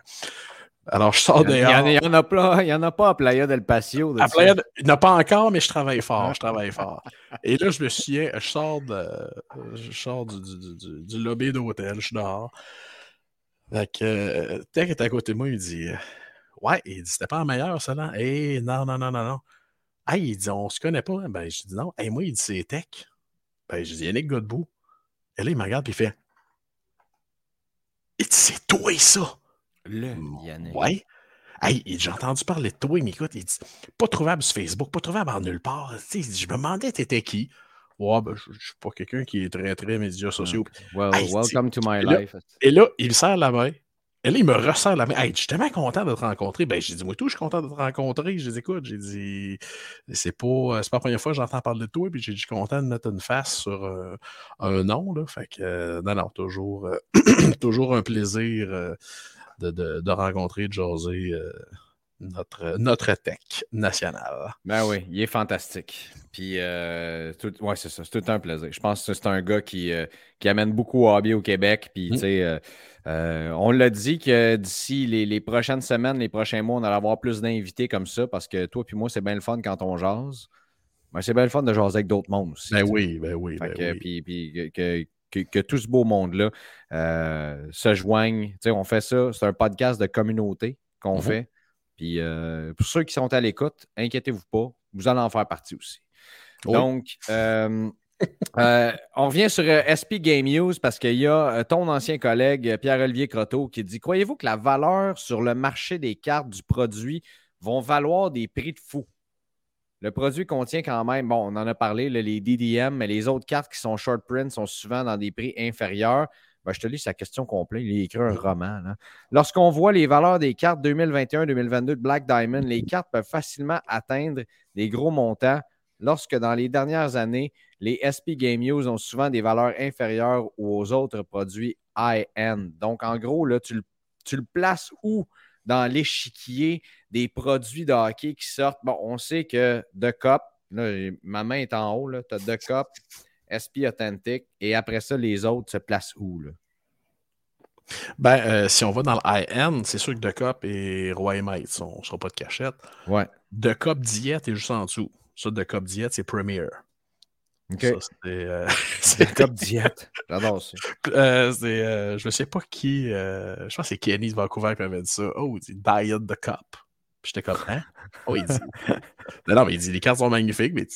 E: Alors, je sors dehors.
C: Il n'y en, a pas, il y en a pas à Playa del Patio.
E: À Playa Il n'y en a pas encore, mais je travaille fort. Je travaille fort. Et là, je me souviens, je sors, de, je sors du, du, du, du lobby d'hôtel, je suis dehors. Fait que, euh, est à côté de moi, il me dit Ouais, il dit, c'était pas la meilleure, ça, là. Eh, non, non, non, non, non. Hey, il dit, on se connaît pas. Ben, je dis non. Hey, moi, il dit, c'est Tech. Ben, je dis, Yannick Godbout. Et là, il me regarde, puis il fait, il dit, c'est toi, ça.
C: Le Yannick.
E: Ouais. Hey, j'ai entendu parler de toi, mais écoute, il dit, pas trouvable sur Facebook, pas trouvable en nulle part. Je me demandais, t'étais qui? Ouais, ben, je, ne suis pas quelqu'un qui est très, très médias sociaux.
C: Well,
E: Hey,
C: welcome to my
E: et là-
C: life.
E: Et là, il me serre la main. Et là, il me resserre la main. Hey, je suis tellement content de te rencontrer. Ben, j'ai dit, moi, tout, je suis content de te rencontrer. J'ai dit, écoute, j'ai dit, c'est pas, euh, c'est pas la première fois que j'entends parler de toi. Puis j'ai dit, je content de mettre une face sur euh, un nom. Là. Fait que, euh, non, non, toujours, toujours un plaisir de, de, de rencontrer, de jaser notre, notre tech national.
C: Ben oui, il est fantastique. Puis, euh, tout, ouais, c'est ça, c'est tout un plaisir. Je pense que c'est un gars qui, euh, qui amène beaucoup au hobby au Québec. Puis,
E: Mm.
C: tu sais, euh, euh, on l'a dit que d'ici les, les prochaines semaines, les prochains mois, on allait avoir plus d'invités comme ça parce que toi puis moi, c'est bien le fun quand on jase. Mais c'est bien le fun de jaser avec d'autres mondes aussi.
E: Ben oui, ben oui, ben
C: que,
E: oui.
C: puis, puis que, que- que tout ce beau monde-là euh, se joigne. Tu sais, on fait ça, c'est un podcast de communauté qu'on
E: Mhm.
C: fait. Puis euh, pour ceux qui sont à l'écoute, inquiétez-vous pas, vous allez en faire partie aussi.
E: Oui.
C: Donc, euh, euh, on revient sur SP Game News parce qu'il y a ton ancien collègue Pierre-Olivier Croteau qui dit Croyez-vous que la valeur sur le marché des cartes du produit vont valoir des prix de fou? Le produit contient quand même, bon, on en a parlé, là, les DDM, mais les autres cartes qui sont short print sont souvent dans des prix inférieurs. Ben, je te lis sa question complète. Il a écrit un roman. Lorsqu'on voit les valeurs des cartes 2021-2022 de Black Diamond, les cartes peuvent facilement atteindre des gros montants, lorsque dans les dernières années, les SP Game News ont souvent des valeurs inférieures aux autres produits high-end. Donc, en gros, là, tu, le- tu le places où? Dans l'échiquier des produits de hockey qui sortent? Bon, on sait que The Cup, là, ma main est en haut, tu as The Cup, SP Authentic, et après ça, les autres se placent où? Là?
E: Ben, euh, si on va dans le high-end, c'est sûr que The Cup et Roy Mates, on ne sera pas de cachette.
C: Ouais.
E: The Cup Diet est juste en dessous. Ça, The Cup Diet, c'est Premier.
C: OK.
E: Ça, c'est, euh,
C: Cup Diet. J'adore ça.
E: euh, c'est, euh, je ne sais pas qui. euh, je pense que c'est Kenny de Vancouver qui m'avait dit ça. Oh, il dit Diet Cup. Puis j'étais comme, hein? Oh, il dit. non, non, mais il dit les cartes sont magnifiques, mais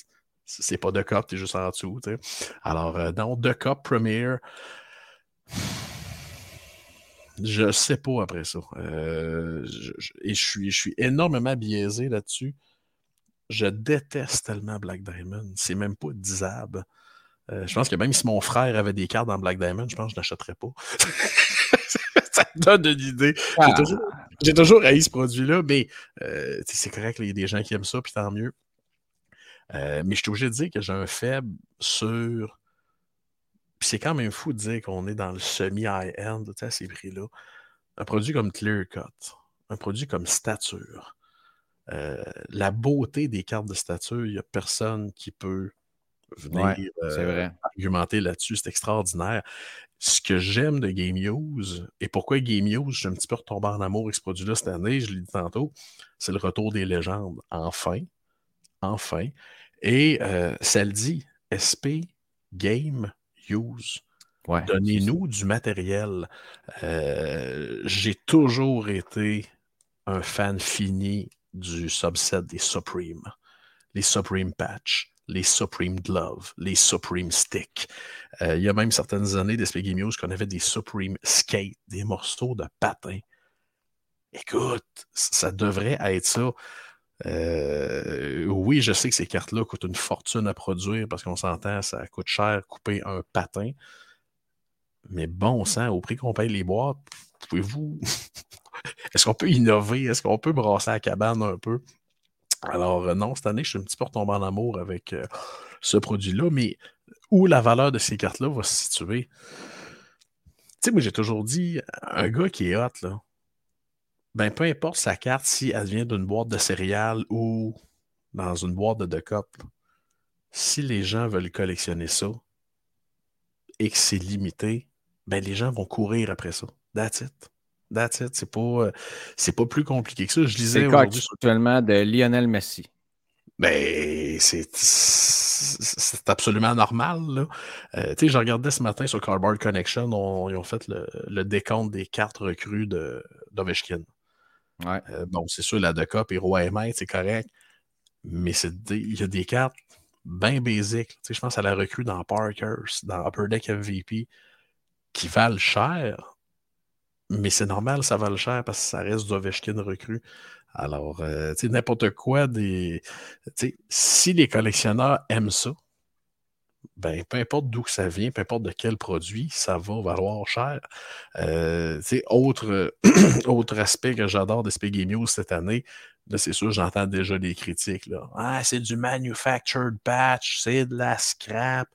E: c'est pas The Cup, t'es juste en dessous. Alors, euh, non, The Cup Premier. Je sais pas après ça. Euh, je- je- et je suis, je suis énormément biaisé là-dessus. Je déteste tellement Black Diamond. C'est même pas disable. Euh, je pense que même si mon frère avait des cartes dans Black Diamond, je pense que je n'achèterais pas. ça te donne une idée. J'ai
C: Ah.
E: toujours, j'ai toujours haï ce produit-là, mais euh, c'est correct, il y a des gens qui aiment ça, puis tant mieux. Euh, mais je suis obligé de dire que j'ai un faible sur. Puis c'est quand même fou de dire qu'on est dans le semi-high-end tu sais, à ces prix-là. Un produit comme Clear Cut, un produit comme Stature, euh, la beauté des cartes de Stature, il n'y a personne qui peut venir
C: Ouais,
E: euh,
C: vrai.
E: argumenter là-dessus. C'est extraordinaire. Ce que j'aime de Game News, et pourquoi Game News, j'ai un petit peu retombé en amour avec ce produit-là cette année, je l'ai dit tantôt, c'est le retour des légendes. Enfin. Enfin. Et euh, ça le dit, SP Game Use.
C: Ouais.
E: Donnez-nous du matériel. Euh, j'ai toujours été un fan fini du subset des Supreme. Les Supreme Patch, les Supreme Glove, les Supreme Stick. Euh, il y a même certaines années d'SP Game News qu'on avait des Supreme Skate, des morceaux de patin. Écoute, ça devrait être ça. Euh, oui, je sais que ces cartes-là coûtent une fortune à produire parce qu'on s'entend, ça coûte cher couper un patin. Mais bon sang, au prix qu'on paye les boîtes, pouvez-vous. Est-ce qu'on peut innover? Est-ce qu'on peut brasser la cabane un peu? Alors, euh, non, cette année, je suis un petit peu retombé en amour avec euh, ce produit-là, mais où la valeur de ces cartes-là va se situer? Tu sais, moi, j'ai toujours dit, un gars qui est hot, là, ben, peu importe sa carte, si elle vient d'une boîte de céréales ou dans une boîte de là, si les gens veulent collectionner ça et que c'est limité, ben, les gens vont courir après ça. That's it. That's it. C'est pas, euh, c'est pas plus compliqué que ça. Je
C: cas
E: aujourd'hui
C: actuellement de Lionel Messi?
E: ben, c'est c'est absolument normal. Là. Euh, tu sais, je regardais ce matin sur Cardboard Connection, on- ils ont fait le, le décompte des cartes recrues de- d'Ovechkin. Euh, bon, c'est sûr, la de Cup et Roi et c'est correct. Mais il y a des cartes bien basiques. je pense à la recrue dans Parkers, dans Upper Deck MVP, qui valent cher. Mais c'est normal, ça vale cher parce que ça reste du Ovechkin recrue. Alors, euh, tu sais, n'importe quoi des. Si les collectionneurs aiment ça, ben, peu importe d'où ça vient, peu importe de quel produit, ça va valoir cher. Euh, autre, autre aspect que j'adore Game News cette année, c'est sûr, j'entends déjà des critiques. Là. Ah, c'est du manufactured patch, c'est de la scrap.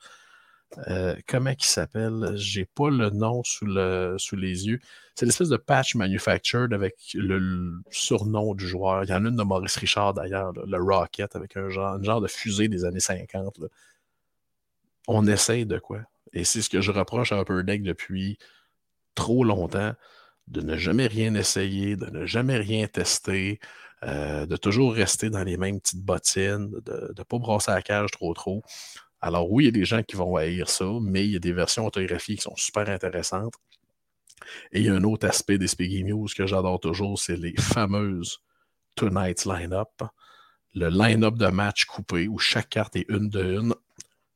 E: Euh, comment il s'appelle? J'ai pas le nom sous, le, sous les yeux. C'est l'espèce de patch manufactured avec le, surnom du joueur. Il y en a une de Maurice Richard d'ailleurs, le Rocket, avec un genre, genre de fusée des années 50. On essaye de quoi? Et c'est ce que je reproche à Upper Deck depuis trop longtemps, de ne jamais rien essayer, de ne jamais rien tester, euh, de toujours rester dans les mêmes petites bottines, de ne pas brasser la cage trop trop. Alors oui, il y a des gens qui vont haïr ça, mais il y a des versions autographiées qui sont super intéressantes. Et il y a un autre aspect des Spiggy News que j'adore toujours, c'est les fameuses Tonight's Line-Up. Le line-up de match coupé où chaque carte est une de une.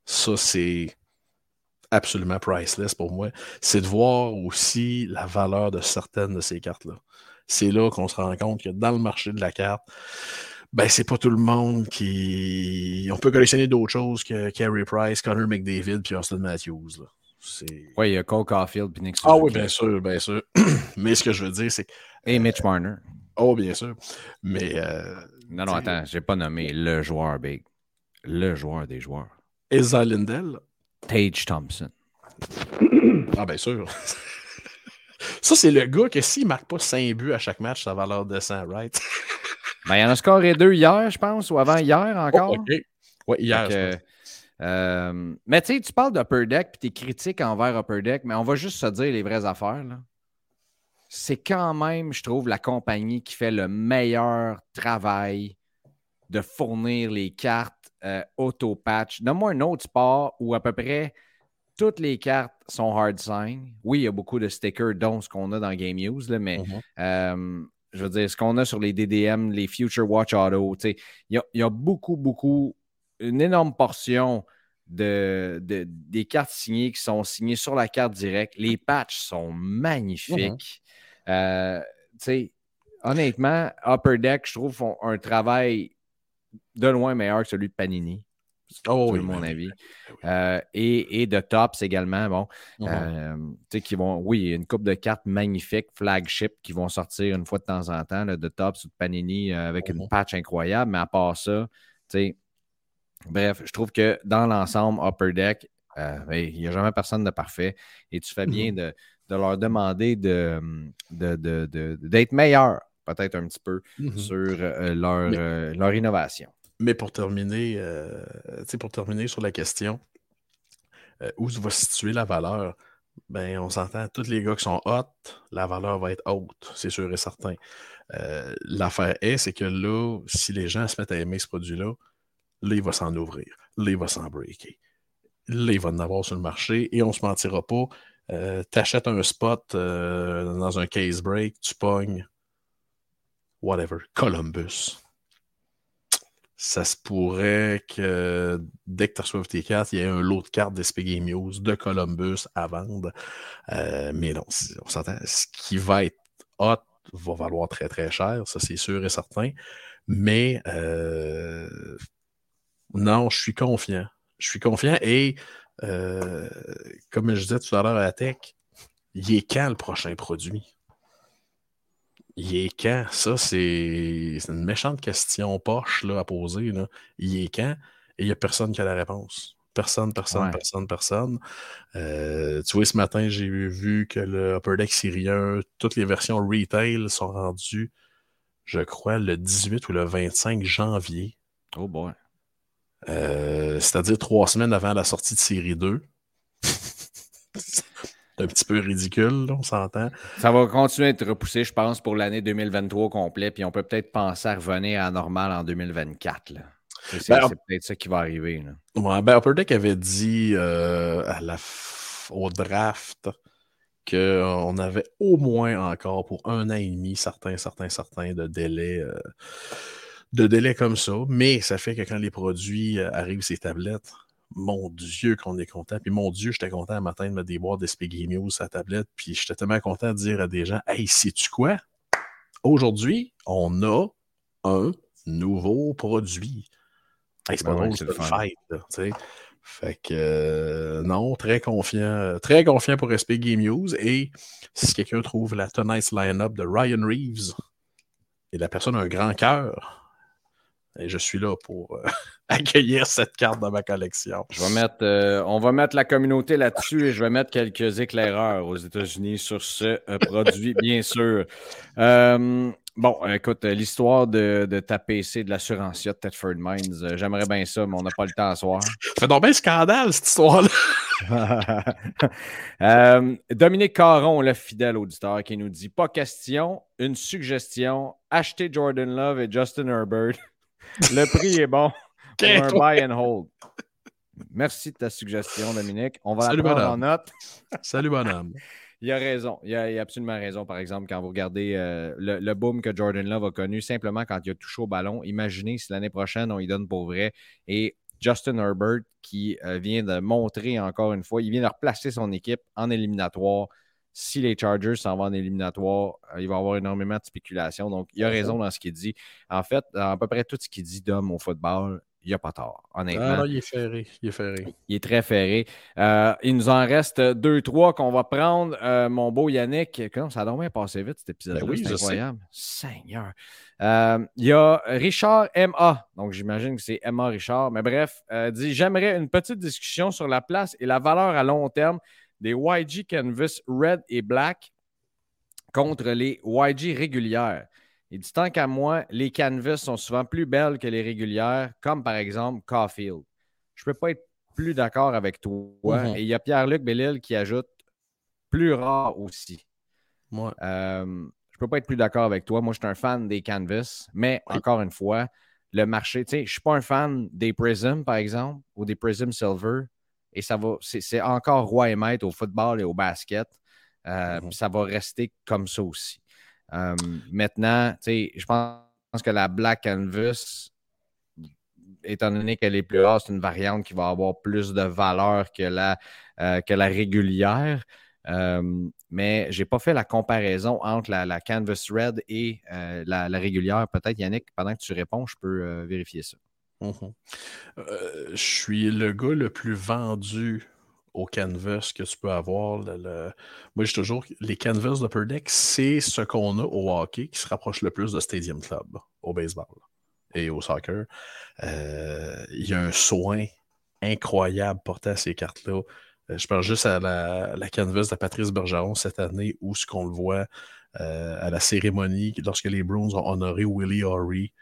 E: Ça, c'est absolument priceless pour moi. C'est de voir aussi la valeur de certaines de ces cartes-là. C'est là qu'on se rend compte que dans le marché de la carte, ben, c'est pas tout le monde qui. On peut collectionner d'autres choses que Carey Price, Connor McDavid puis Austin Matthews. Là.
C: Oui, il y a Cole Caulfield puis Nick
E: Ah oui, bien sûr, bien sûr. Mais ce que je veux dire, c'est.
C: Et Mitch Marner.
E: Oh, bien sûr. Mais. Euh,
C: non, non, attends, j'ai pas nommé le joueur big. Le joueur des joueurs.
E: Esa Lindell.
C: Tage Thompson.
E: Ah, bien sûr. ça, c'est le gars que s'il marque pas 5 buts à chaque match, sa valeur descend, right?
C: Ben, il y en a scoré deux hier, je pense, ou avant hier encore.
E: Oh, OK. Oui, hier.
C: Euh, mais tu sais, tu parles d'Upper Deck puis tes critiques envers Upper Deck, mais on va juste se dire les vraies affaires. C'est quand même, je trouve, la compagnie qui fait le meilleur travail de fournir les cartes euh, auto-patch. Donne-moi un autre sport où à peu près toutes les cartes sont hard sign. Oui, il y a beaucoup de stickers, dont ce qu'on a dans Game Use, mais mm-hmm. euh, je veux dire, ce qu'on a sur les DDM, les Future Watch Auto, il y, a, beaucoup, beaucoup, une énorme portion de, des cartes signées qui sont signées sur la carte directe. Les patchs sont magnifiques. Mm-hmm. Euh, honnêtement, Upper Deck, je trouve, font un travail de loin meilleur que celui de Panini. Oh, oui, mon avis. Euh, et, de Tops également, bon, mm-hmm. euh, qui vont, oui, une coupe de cartes magnifiques, flagship, qui vont sortir une fois de temps en temps, de Tops ou de Panini euh, avec une mm-hmm. patch incroyable, mais à part ça, bref, je trouve que dans l'ensemble, Upper Deck, ben, il n'y a jamais personne de parfait et tu fais bien mm-hmm. de, leur demander d'être de, de, meilleur, peut-être un petit peu, sur leur, leur innovation.
E: Mais pour terminer, euh, pour terminer sur la question, euh, où se va situer la valeur? Ben, on s'entend, tous les gars qui sont hot, la valeur va être haute, c'est sûr et certain. Euh, l'affaire est, c'est que là, si les gens se mettent à aimer ce produit-là, là, il va s'en ouvrir, là, il va s'en breaker. Là, il va en avoir sur le marché et on se mentira pas. tu achètes un spot dans un case break, tu pognes whatever, Columbus ça se pourrait que dès que tu reçois tes cartes, il y ait un lot de cartes d'SP News de Columbus à vendre. Euh, mais non, on s'entend, ce qui va être hot va valoir très très cher, ça c'est sûr et certain. Mais euh, non, je suis confiant. Je suis confiant et euh, comme je disais tout à l'heure à la tech, il est quand le prochain produit? Il est quand? Ça, c'est une méchante question poche là, à poser. Là. Il est quand? Et il n'y a personne qui a la réponse. Personne, personne, personne, personne. Euh, tu vois, ce matin, j'ai vu que le Upper Deck syrien, toutes les versions retail sont rendues, je crois, le 18 ou le 25 janvier.
C: Oh boy.
E: Euh, c'est-à-dire trois semaines avant la sortie de série 2. un petit peu ridicule, on s'entend.
C: Ça va continuer à être repoussé, je pense, pour l'année 2023 complet, puis on peut peut-être penser à revenir à normal en 2024. C'est ben, peut-être ça qui va arriver.
E: Là. ben Upper Deck avait dit euh, à la au draft qu'on avait au moins encore pour un an et demi certains, certains, certains de délai. Euh, de délai comme ça, mais ça fait que quand les produits euh, arrivent les tablettes, mon Dieu qu'on est content. Puis mon Dieu, j'étais content un matin de mettre des d'SP News sur la tablette. Puis j'étais tellement content de dire à des gens Hey, sais-tu quoi? Aujourd'hui, on a un nouveau produit. Hey, c'est pas drôle,
C: c'est
E: une fête. là, tu sais. Fait que euh, non, très confiant, très confiant pour SP Game News. Et si quelqu'un trouve la tonight's line-up de Ryan Reeves et la personne a un grand cœur, et je suis là pour euh, accueillir cette carte dans ma collection.
C: Je vais mettre, euh, on va mettre la communauté là-dessus et je vais mettre quelques éclaireurs aux États-Unis sur ce euh, produit, bien sûr. Bon, écoute, l'histoire de, de ta PC de l'assuranciat de Thetford Mines, euh, j'aimerais bien ça, mais on n'a pas le temps à soir.
E: Fait donc bien scandale, cette histoire-là.
C: Euh, Dominique Caron, le fidèle auditeur, qui nous dit Pas question, une suggestion, achetez Jordan Love et Justin Herbert. Le prix est bon pour un buy and hold. Merci de ta suggestion, Dominique. On va
E: Salut,
C: la prendre en
E: madame.
C: note.
E: Salut, bonhomme.
C: Il a raison. Il a, il a absolument raison, par exemple, quand vous regardez euh, le, le boom que Jordan Love a connu, simplement quand il a touché au ballon. Imaginez si l'année prochaine, on y donne pour vrai. Et Justin Herbert, qui euh, vient de montrer encore une fois, il vient de replacer son équipe en éliminatoire. Si les Chargers s'en vont en éliminatoire, euh, il va y avoir énormément de spéculation. Donc, il a raison dans ce qu'il dit. En fait, à peu près tout ce qu'il dit d'homme au football, il n'y a pas tort, honnêtement.
E: Ah non, il est ferré. Il est ferré.
C: Il est très ferré. Euh, il nous en reste deux, trois qu'on va prendre. Euh, mon beau Yannick, comment ça a donc bien passé vite cet épisode-là?
E: Ben oui,
C: c'est
E: je sais.
C: incroyable. Seigneur. Euh, il y a Richard MA. Donc, j'imagine que c'est MA Richard. Mais bref, dit J'aimerais une petite discussion sur la place et la valeur à long terme des YG Canvas Red et Black contre les YG régulières. Il dit tant qu'à moi, les canvas sont souvent plus belles que les régulières, comme par exemple Caulfield. Je ne peux pas être plus d'accord avec toi.
E: Mhm.
C: Et il y a Pierre-Luc Bellil qui ajoute plus rare aussi.
E: Ouais.
C: Euh, je ne peux pas être plus d'accord avec toi. Moi, je suis un fan des canvas, mais
E: Oui.
C: encore une fois, le marché, tu sais, je ne suis pas un fan des Prism, par exemple, ou des Prism Silver. Et ça va, c'est encore roi et maître au football et au basket. Euh,
E: Mhm.
C: puis Ça va rester comme ça aussi. Euh, maintenant, je pense que la Black Canvas, étant donné qu'elle est plus rare, c'est une variante qui va avoir plus de valeur que la, euh, que la régulière. Euh, mais je n'ai pas fait la comparaison entre la, la Canvas Red et euh, la, la régulière. Peut-être, Yannick, pendant que tu réponds, je peux vérifier ça.
E: Mhm. Euh, je suis le gars le plus vendu au canvas que tu peux avoir. Moi, je toujours, les canvas d'Upper Deck, c'est ce qu'on a au hockey qui se rapproche le plus de Stadium Club, au baseball et au soccer. Euh, Il y a un soin incroyable porté à ces cartes-là. Euh, Je pense juste à la, canvas de Patrice Bergeron cette année où ce qu'on le voit à la cérémonie lorsque les Bruins ont honoré Willie Horry.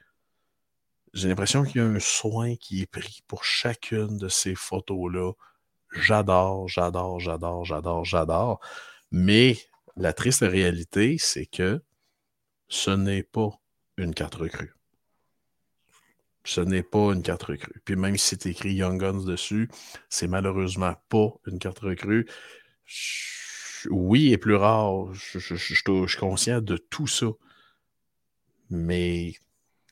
E: J'ai l'impression qu'il y a un soin qui est pris pour chacune de ces photos-là. J'adore, j'adore, j'adore, j'adore, j'adore. Mais la triste réalité, c'est que ce n'est pas une carte recrue. Ce n'est pas une carte recrue. Puis même si c'est écrit Young Guns dessus, c'est malheureusement pas une carte recrue. Oui, est plus rare. Je- je suis conscient de tout ça. Mais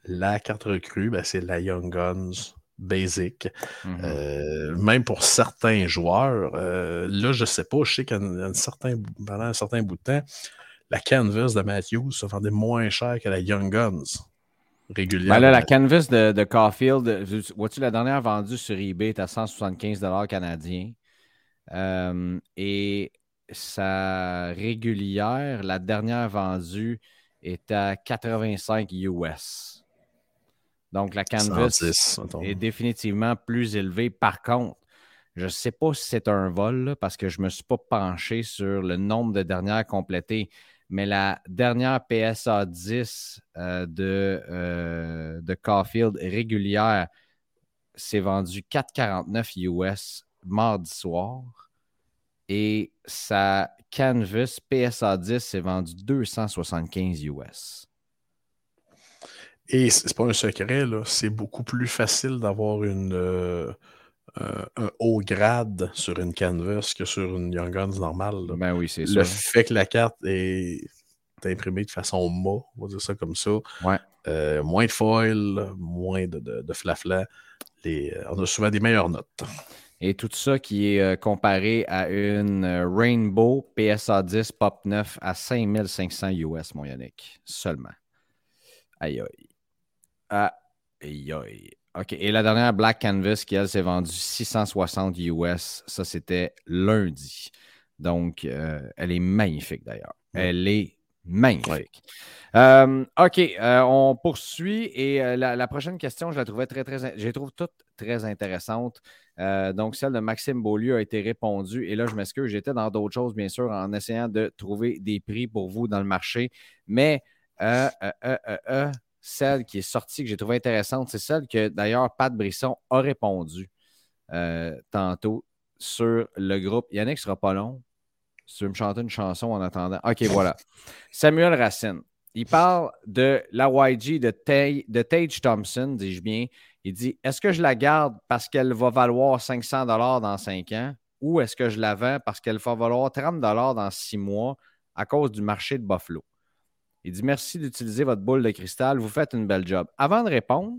E: la carte recrue, ben, c'est la Young Guns basic.
C: Mhm.
E: Euh, même pour certains joueurs, euh, là, je sais pas, je sais qu'un certain, pendant un certain bout de temps, la canvas de Matthews se vendait moins cher que la Young Guns régulière.
C: Ben là, la canvas de, de Caulfield, vois-tu, la dernière vendue sur eBay est à 175 canadiens. Euh, et sa régulière, la dernière vendue, est à 85 US. Donc, la canvas
E: 110, mettons.
C: est définitivement plus élevée. Par contre, je ne sais pas si c'est un vol, là, parce que je ne me suis pas penché sur le nombre de dernières complétées, mais la dernière PSA 10 euh, de, euh, de Caulfield régulière s'est vendue 4,49 US mardi soir. Et sa Canvas PSA 10 s'est vendue 275 US.
E: Et c'est pas un secret, c'est beaucoup plus facile d'avoir une, euh, un, un haut grade sur une canvas que sur une Young Guns normale. là.
C: Ben oui, c'est
E: Le
C: ça.
E: fait que la carte est imprimé de façon ma, on va dire ça comme ça.
C: Ouais.
E: Euh, moins de foil, moins de, de, de flafla. Les, euh, on a souvent des meilleures notes.
C: Et tout ça qui est comparé à une Rainbow PSA 10 Pop 9 à 5500 US, mon Yannick, seulement. Aïe aïe. Aïe aïe. OK. Et la dernière Black Canvas qui, elle, s'est vendue 660 US. Ça, c'était lundi. Donc, euh, elle est magnifique d'ailleurs. Elle est magnifique. Euh, OK. euh, on poursuit. Et euh, la, la prochaine question, je la trouvais très, très. Je les trouve toutes très intéressantes. Euh, donc, celle de Maxime Beaulieu a été répondue. Et là, je m'excuse, j'étais dans d'autres choses, bien sûr, en essayant de trouver des prix pour vous dans le marché. Mais celle qui est sortie, que j'ai trouvée intéressante, c'est celle que d'ailleurs Pat Brisson a répondu euh, tantôt sur le groupe. Yannick sera pas long. Si tu veux me chanter une chanson en attendant? OK, voilà. Samuel Racine. Il parle de la YG de, Tay- de Tage Thompson, dis-je bien. Il dit Est-ce que je la garde parce qu'elle va valoir 500 dans 5 ans ou est-ce que je la vends parce qu'elle va valoir 30 dans 6 mois à cause du marché de Buffalo? Il dit Merci d'utiliser votre boule de cristal. Vous faites une belle job. Avant de répondre,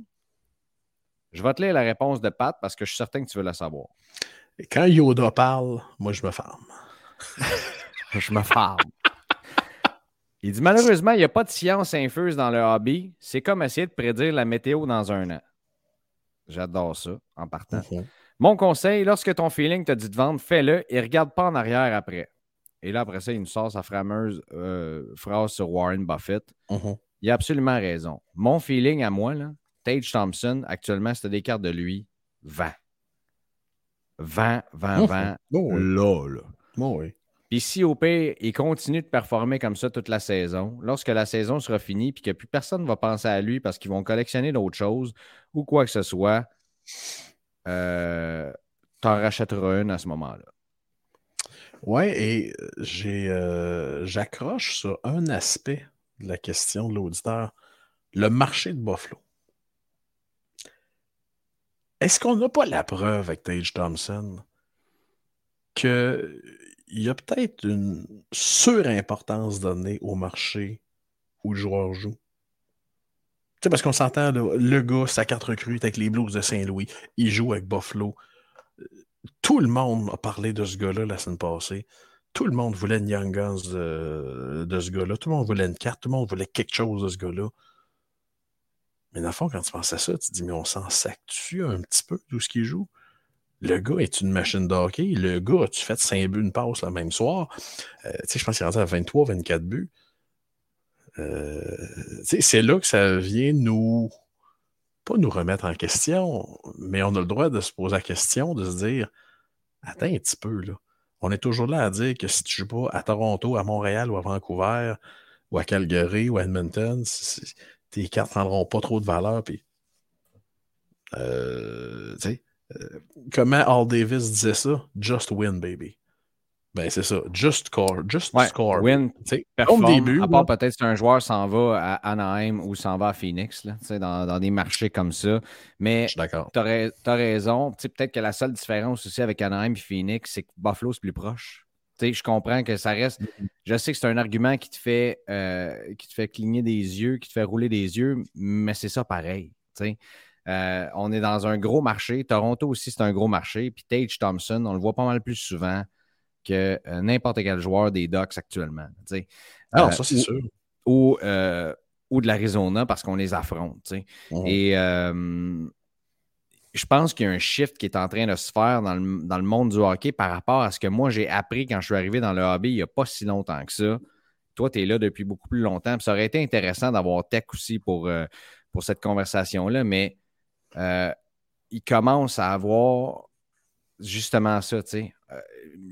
C: je vais te lire la réponse de Pat parce que je suis certain que tu veux la savoir.
E: Et quand Yoda parle, moi, je me ferme.
C: Je me farme. Il dit malheureusement, il n'y a pas de science infuse dans le hobby. C'est comme essayer de prédire la météo dans un an. J'adore ça en partant.
E: Mhm.
C: Mon conseil, lorsque ton feeling te dit de vendre, fais-le et regarde pas en arrière après. Et là, après ça, il nous sort sa fameuse euh, phrase sur Warren Buffett.
E: Mhm.
C: Il a absolument raison. Mon feeling à moi, là, Tage Thompson, actuellement, c'était des cartes de lui, 20. 20, 20,
E: Mhm.
C: 20.
E: Oh oui.
C: Là, là.
E: Oh oui.
C: Puis si au pire, il continue de performer comme ça toute la saison, lorsque la saison sera finie puis que plus personne ne va penser à lui parce qu'ils vont collectionner d'autres choses ou quoi que ce soit, euh, t'en rachèteras une à ce moment-là.
E: Ouais, et euh, euh, j'accroche sur un aspect de la question de l'auditeur, le marché de Buffalo. Est-ce qu'on n'a pas la preuve avec Tage Thompson qu'il y a peut-être une surimportance donnée au marché où le joueur joue? Tu sais, parce qu'on s'entend, là, le gars, sa carte recrue avec les Blues de Saint-Louis, il joue avec Buffalo. Tout le monde a parlé de ce gars-là la semaine passée. Tout le monde voulait une Young Guns de, de ce gars-là. Tout le monde voulait une carte. Tout le monde voulait quelque chose de ce gars-là. Mais dans le fond, quand tu penses à ça, tu te dis, mais on s'en sac-tu un petit peu d'où ce qu'il joue? Le gars est une machine de hockey. Le gars, as-tu fait 5 buts, une passe le même soir? Euh, tu sais, je pense qu'il est rentré à 23, 24 buts. Euh, tu c'est là que ça vient nous, pas nous remettre en question, mais on a le droit de se poser la question, de se dire, attends un petit peu, là. On est toujours là à dire que si tu joues pas à Toronto, à Montréal ou à Vancouver, ou à Calgary ou à Edmonton, tes cartes prendront pas trop de valeur. Euh, euh, comment Al Davis disait ça? Just win, baby. Ben, c'est ça. Just score. Just
C: Ouais,
E: score.
C: win,
E: début,
C: à part peut-être si un joueur s'en va à Anaheim ou s'en va à Phoenix, là, dans, dans des marchés comme ça. Mais tu as, raison. Peut-être que la seule différence aussi avec Anaheim et Phoenix, c'est que Buffalo, c'est plus proche. Je comprends que ça reste. Je sais que c'est un argument qui te, fait, euh, qui te fait cligner des yeux, qui te fait rouler des yeux, mais c'est ça pareil. Euh, on est dans un gros marché. Toronto aussi, c'est un gros marché. Puis Tage Thompson, on le voit pas mal plus souvent que euh, n'importe quel joueur des Ducks actuellement.
E: Non,
C: Euh,
E: ça, c'est
C: ou-
E: sûr.
C: Ou, euh, ou de l'Arizona parce qu'on les affronte.
E: Mhm.
C: Et euh, je pense qu'il y a un shift qui est en train de se faire dans le, dans le monde du hockey par rapport à ce que moi j'ai appris quand je suis arrivé dans le hobby il n'y a pas si longtemps que ça. Toi, tu es là depuis beaucoup plus longtemps. Puis ça aurait été intéressant d'avoir Tech aussi pour, pour cette conversation-là, mais il commence à avoir justement ça, tu sais. Euh,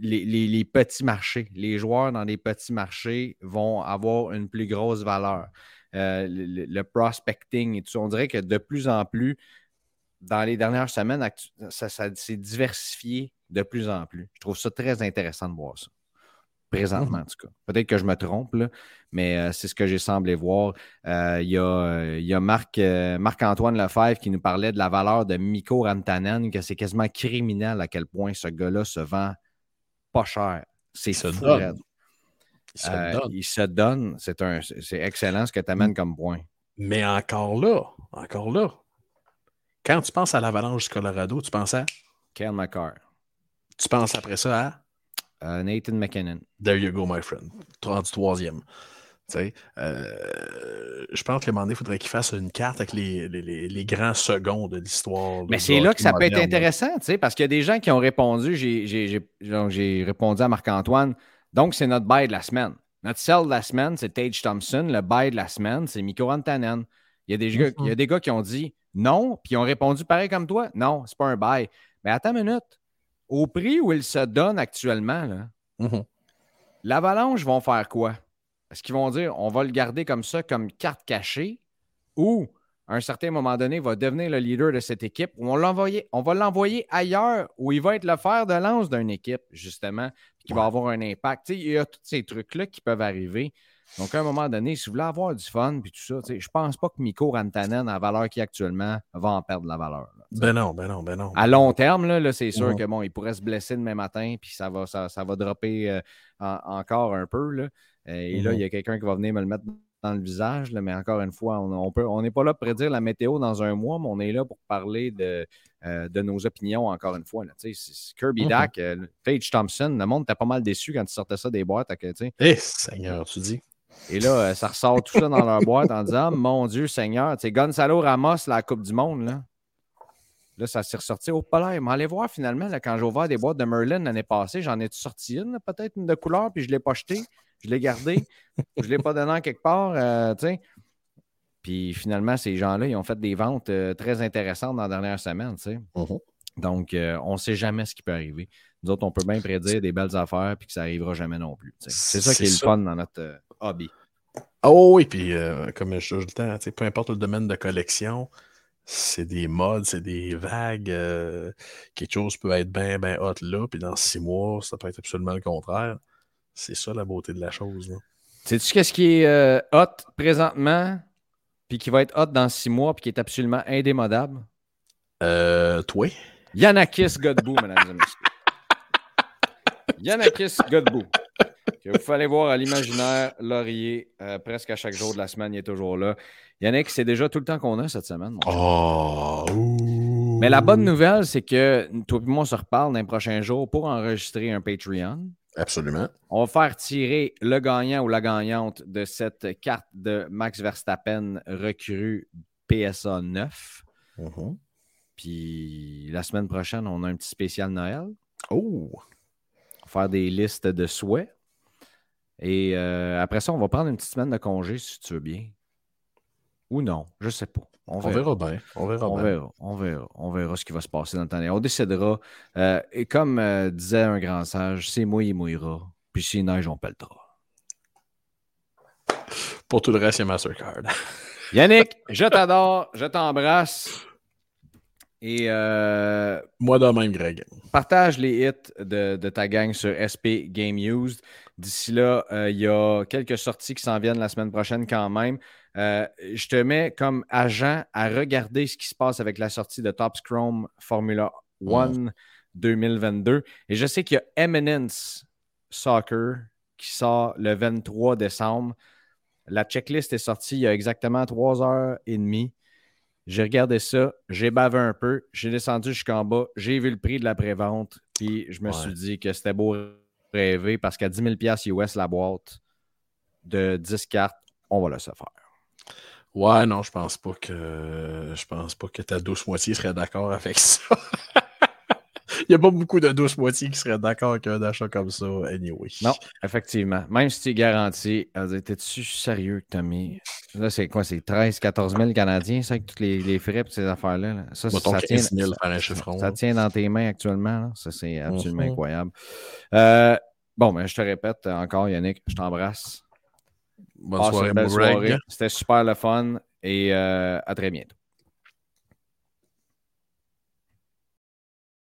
C: les, petits marchés, les joueurs dans les petits marchés vont avoir une plus grosse valeur. Euh, le, prospecting et tout on dirait que de plus en plus, dans les dernières semaines, ça s'est diversifié de plus en plus. Je trouve ça très intéressant de voir ça. Présentement, en tout cas. Peut-être que je me trompe, là, mais euh, c'est ce que j'ai semblé voir. Euh, Il y a, euh, y a Marc, euh, Marc-Antoine Lefebvre qui nous parlait de la valeur de Mikko Rantanen, que c'est quasiment criminel à quel point ce gars-là se vend pas cher. C'est fou.
E: Il se donne.
C: il se donne. C'est un- c'est excellent ce que tu amènes comme point.
E: Mais encore là, encore là, quand tu penses à l'avalanche du Colorado, tu penses à?
C: Kel McCarr.
E: Tu penses après ça à?
C: Euh, Nathan McKinnon.
E: There you go, my friend. Rendu troisième. Tu sais, euh, je pense qu'à un moment donné, il faudrait qu'il fasse une carte avec les, les- les- les grands seconds de l'histoire.
C: Mais c'est là que ça peut être intéressant, tu sais, parce qu'il y a des gens qui ont répondu. J'ai- J'ai j'ai- donc, j'ai répondu à Marc-Antoine. Donc, c'est notre bail de la semaine. Notre sell de la semaine, c'est Tage Thompson. Le bail de la semaine, c'est Mikko Rantanen. Il y, a des gars, il y a des gars qui ont dit non, puis ils ont répondu pareil comme toi. Non, c'est pas un bail. Mais attends une minute. Au prix où il se donne actuellement, là,
E: Mhm.
C: l'Avalanche vont faire quoi? Est-ce qu'ils vont dire on va le garder comme ça, comme carte cachée, ou à un certain moment donné, il va devenir le leader de cette équipe, ou on, l'envoyer- on va l'envoyer ailleurs, où il va être le fer de lance d'une équipe, justement, qui va avoir un impact. Il y a tous ces trucs-là qui peuvent arriver. Donc, à un moment donné, si vous voulez avoir du fun, puis tout ça, je pense pas que Mikko Rantanen, à la valeur qu'il a actuellement, va en perdre la valeur. là.
E: Ben non, ben non, ben non.
C: À long terme, là, là, c'est sûr
E: Mhm.
C: que bon, il pourrait se blesser demain matin, puis ça va, ça, ça va dropper euh, en- encore un peu. Là. Euh, et là,
E: Mhm.
C: il y a quelqu'un qui va venir me le mettre dans le visage, là, mais encore une fois, on on peut- on n'est pas là pour prédire la météo dans un mois, mais on est là pour parler de, euh, de nos opinions encore une fois. Là. Kirby
E: Mhm.
C: Dack, euh, Tage Thompson, le monde était pas mal déçu quand tu sortais ça des boîtes.
E: Eh, Seigneur, tu dis.
C: Et là, euh, ça ressort tout ça dans leur boîte en disant Mon Dieu, Seigneur, tu sais, Gonzalo Ramos, la Coupe du Monde, là. Là, ça s'est ressorti au polaire. Mais allez voir finalement, là, quand j'ai ouvert des boîtes de Merlin l'année passée, j'en ai sorti une, peut-être une de couleur, puis je ne l'ai pas jetée. Je l'ai gardée. je ne l'ai pas donné en quelque part. euh, tu sais. Puis finalement, ces gens-là, ils ont fait des ventes euh, très intéressantes dans la dernière semaine. tu sais.
E: Mhm.
C: Donc, euh, on ne sait jamais ce qui peut arriver. Nous autres, on peut bien prédire des belles affaires puis que ça n'arrivera jamais non plus. C'est ça qui est
E: C'est
C: le fun dans notre hobby.
E: Oh oui, puis euh, comme je dis tout le temps, tu sais, peu importe le domaine de collection, c'est des modes, c'est des vagues. euh, quelque chose peut être bien, bien hot là, puis dans six mois, ça peut être absolument le contraire. C'est ça la beauté de la chose. là.
C: Sais-tu qu'est-ce qui est euh, hot présentement, puis qui va être hot dans six mois, puis qui est absolument indémodable?
E: Euh, toi?
C: Yanakis Godbout, mesdames et messieurs. Yanakis Godbout. Que vous fallait voir à l'imaginaire Laurier euh, presque à chaque jour de la semaine, il est toujours là. Yannick, c'est déjà tout le temps qu'on a cette semaine.
E: Oh!
C: Mais la bonne nouvelle, c'est que toi et moi, on se reparle dans les prochains jours pour enregistrer un Patreon.
E: Absolument.
C: On va faire tirer le gagnant ou la gagnante de cette carte de Max Verstappen recrue PSA 9.
E: Mhm.
C: Puis la semaine prochaine, on a un petit spécial Noël.
E: Oh!
C: On va faire des listes de souhaits. Et euh, après ça, on va prendre une petite semaine de congé si tu veux bien. Ou non, je sais pas. On
E: On
C: verra.
E: verra bien. On verra
C: On
E: bien.
C: verra, on verra, on verra ce qui va se passer dans le temps. On décidera. Euh, et comme euh, disait un grand sage, c'est mouille, il mouillera. Puis s'il neige, on pèlera.
E: Pour tout le reste, a Mastercard.
C: Yannick, je t'adore, je t'embrasse. Et euh,
E: Moi de même, Greg.
C: partage les hits de, de ta gang sur SP Game Used. D'ici là, euh, il y a quelques sorties qui s'en viennent la semaine prochaine quand même. Euh, je te mets comme agent à regarder ce qui se passe avec la sortie de Top Chrome Formula One 2022. Et je sais qu'il y a Eminence Soccer qui sort le 23 décembre. La checklist est sortie il y a exactement trois heures et demie. J'ai regardé ça, j'ai bavé un peu, j'ai descendu jusqu'en bas, j'ai vu le prix de la prévente, puis je me
E: Ouais.
C: suis dit que c'était beau rêver parce qu'à 10 000 US la boîte de 10 cartes, on va le se faire.
E: Ouais, non, je pense pas que je pense pas que ta douce moitié serait d'accord avec ça. Il n'y a pas beaucoup de douce moitié qui seraient d'accord avec un achat comme ça, anyway.
C: Non, effectivement. Même si tu es garanti, t'es-tu sérieux, Tommy? Là, c'est quoi? C'est 13, 14 000 Canadiens, ça, avec tous les, les frais et ces affaires-là. là? Ça,
E: Mettons
C: ça,
E: 15
C: tient,
E: 000
C: ça-
E: faire un chiffron.
C: ça tient dans tes mains actuellement. là. Ça, c'est absolument
E: Mhm.
C: incroyable. Euh, bon, ben, je te répète encore, Yannick, je t'embrasse.
E: Bonne Greg.
C: soirée. C'était super le fun et euh, à très bientôt.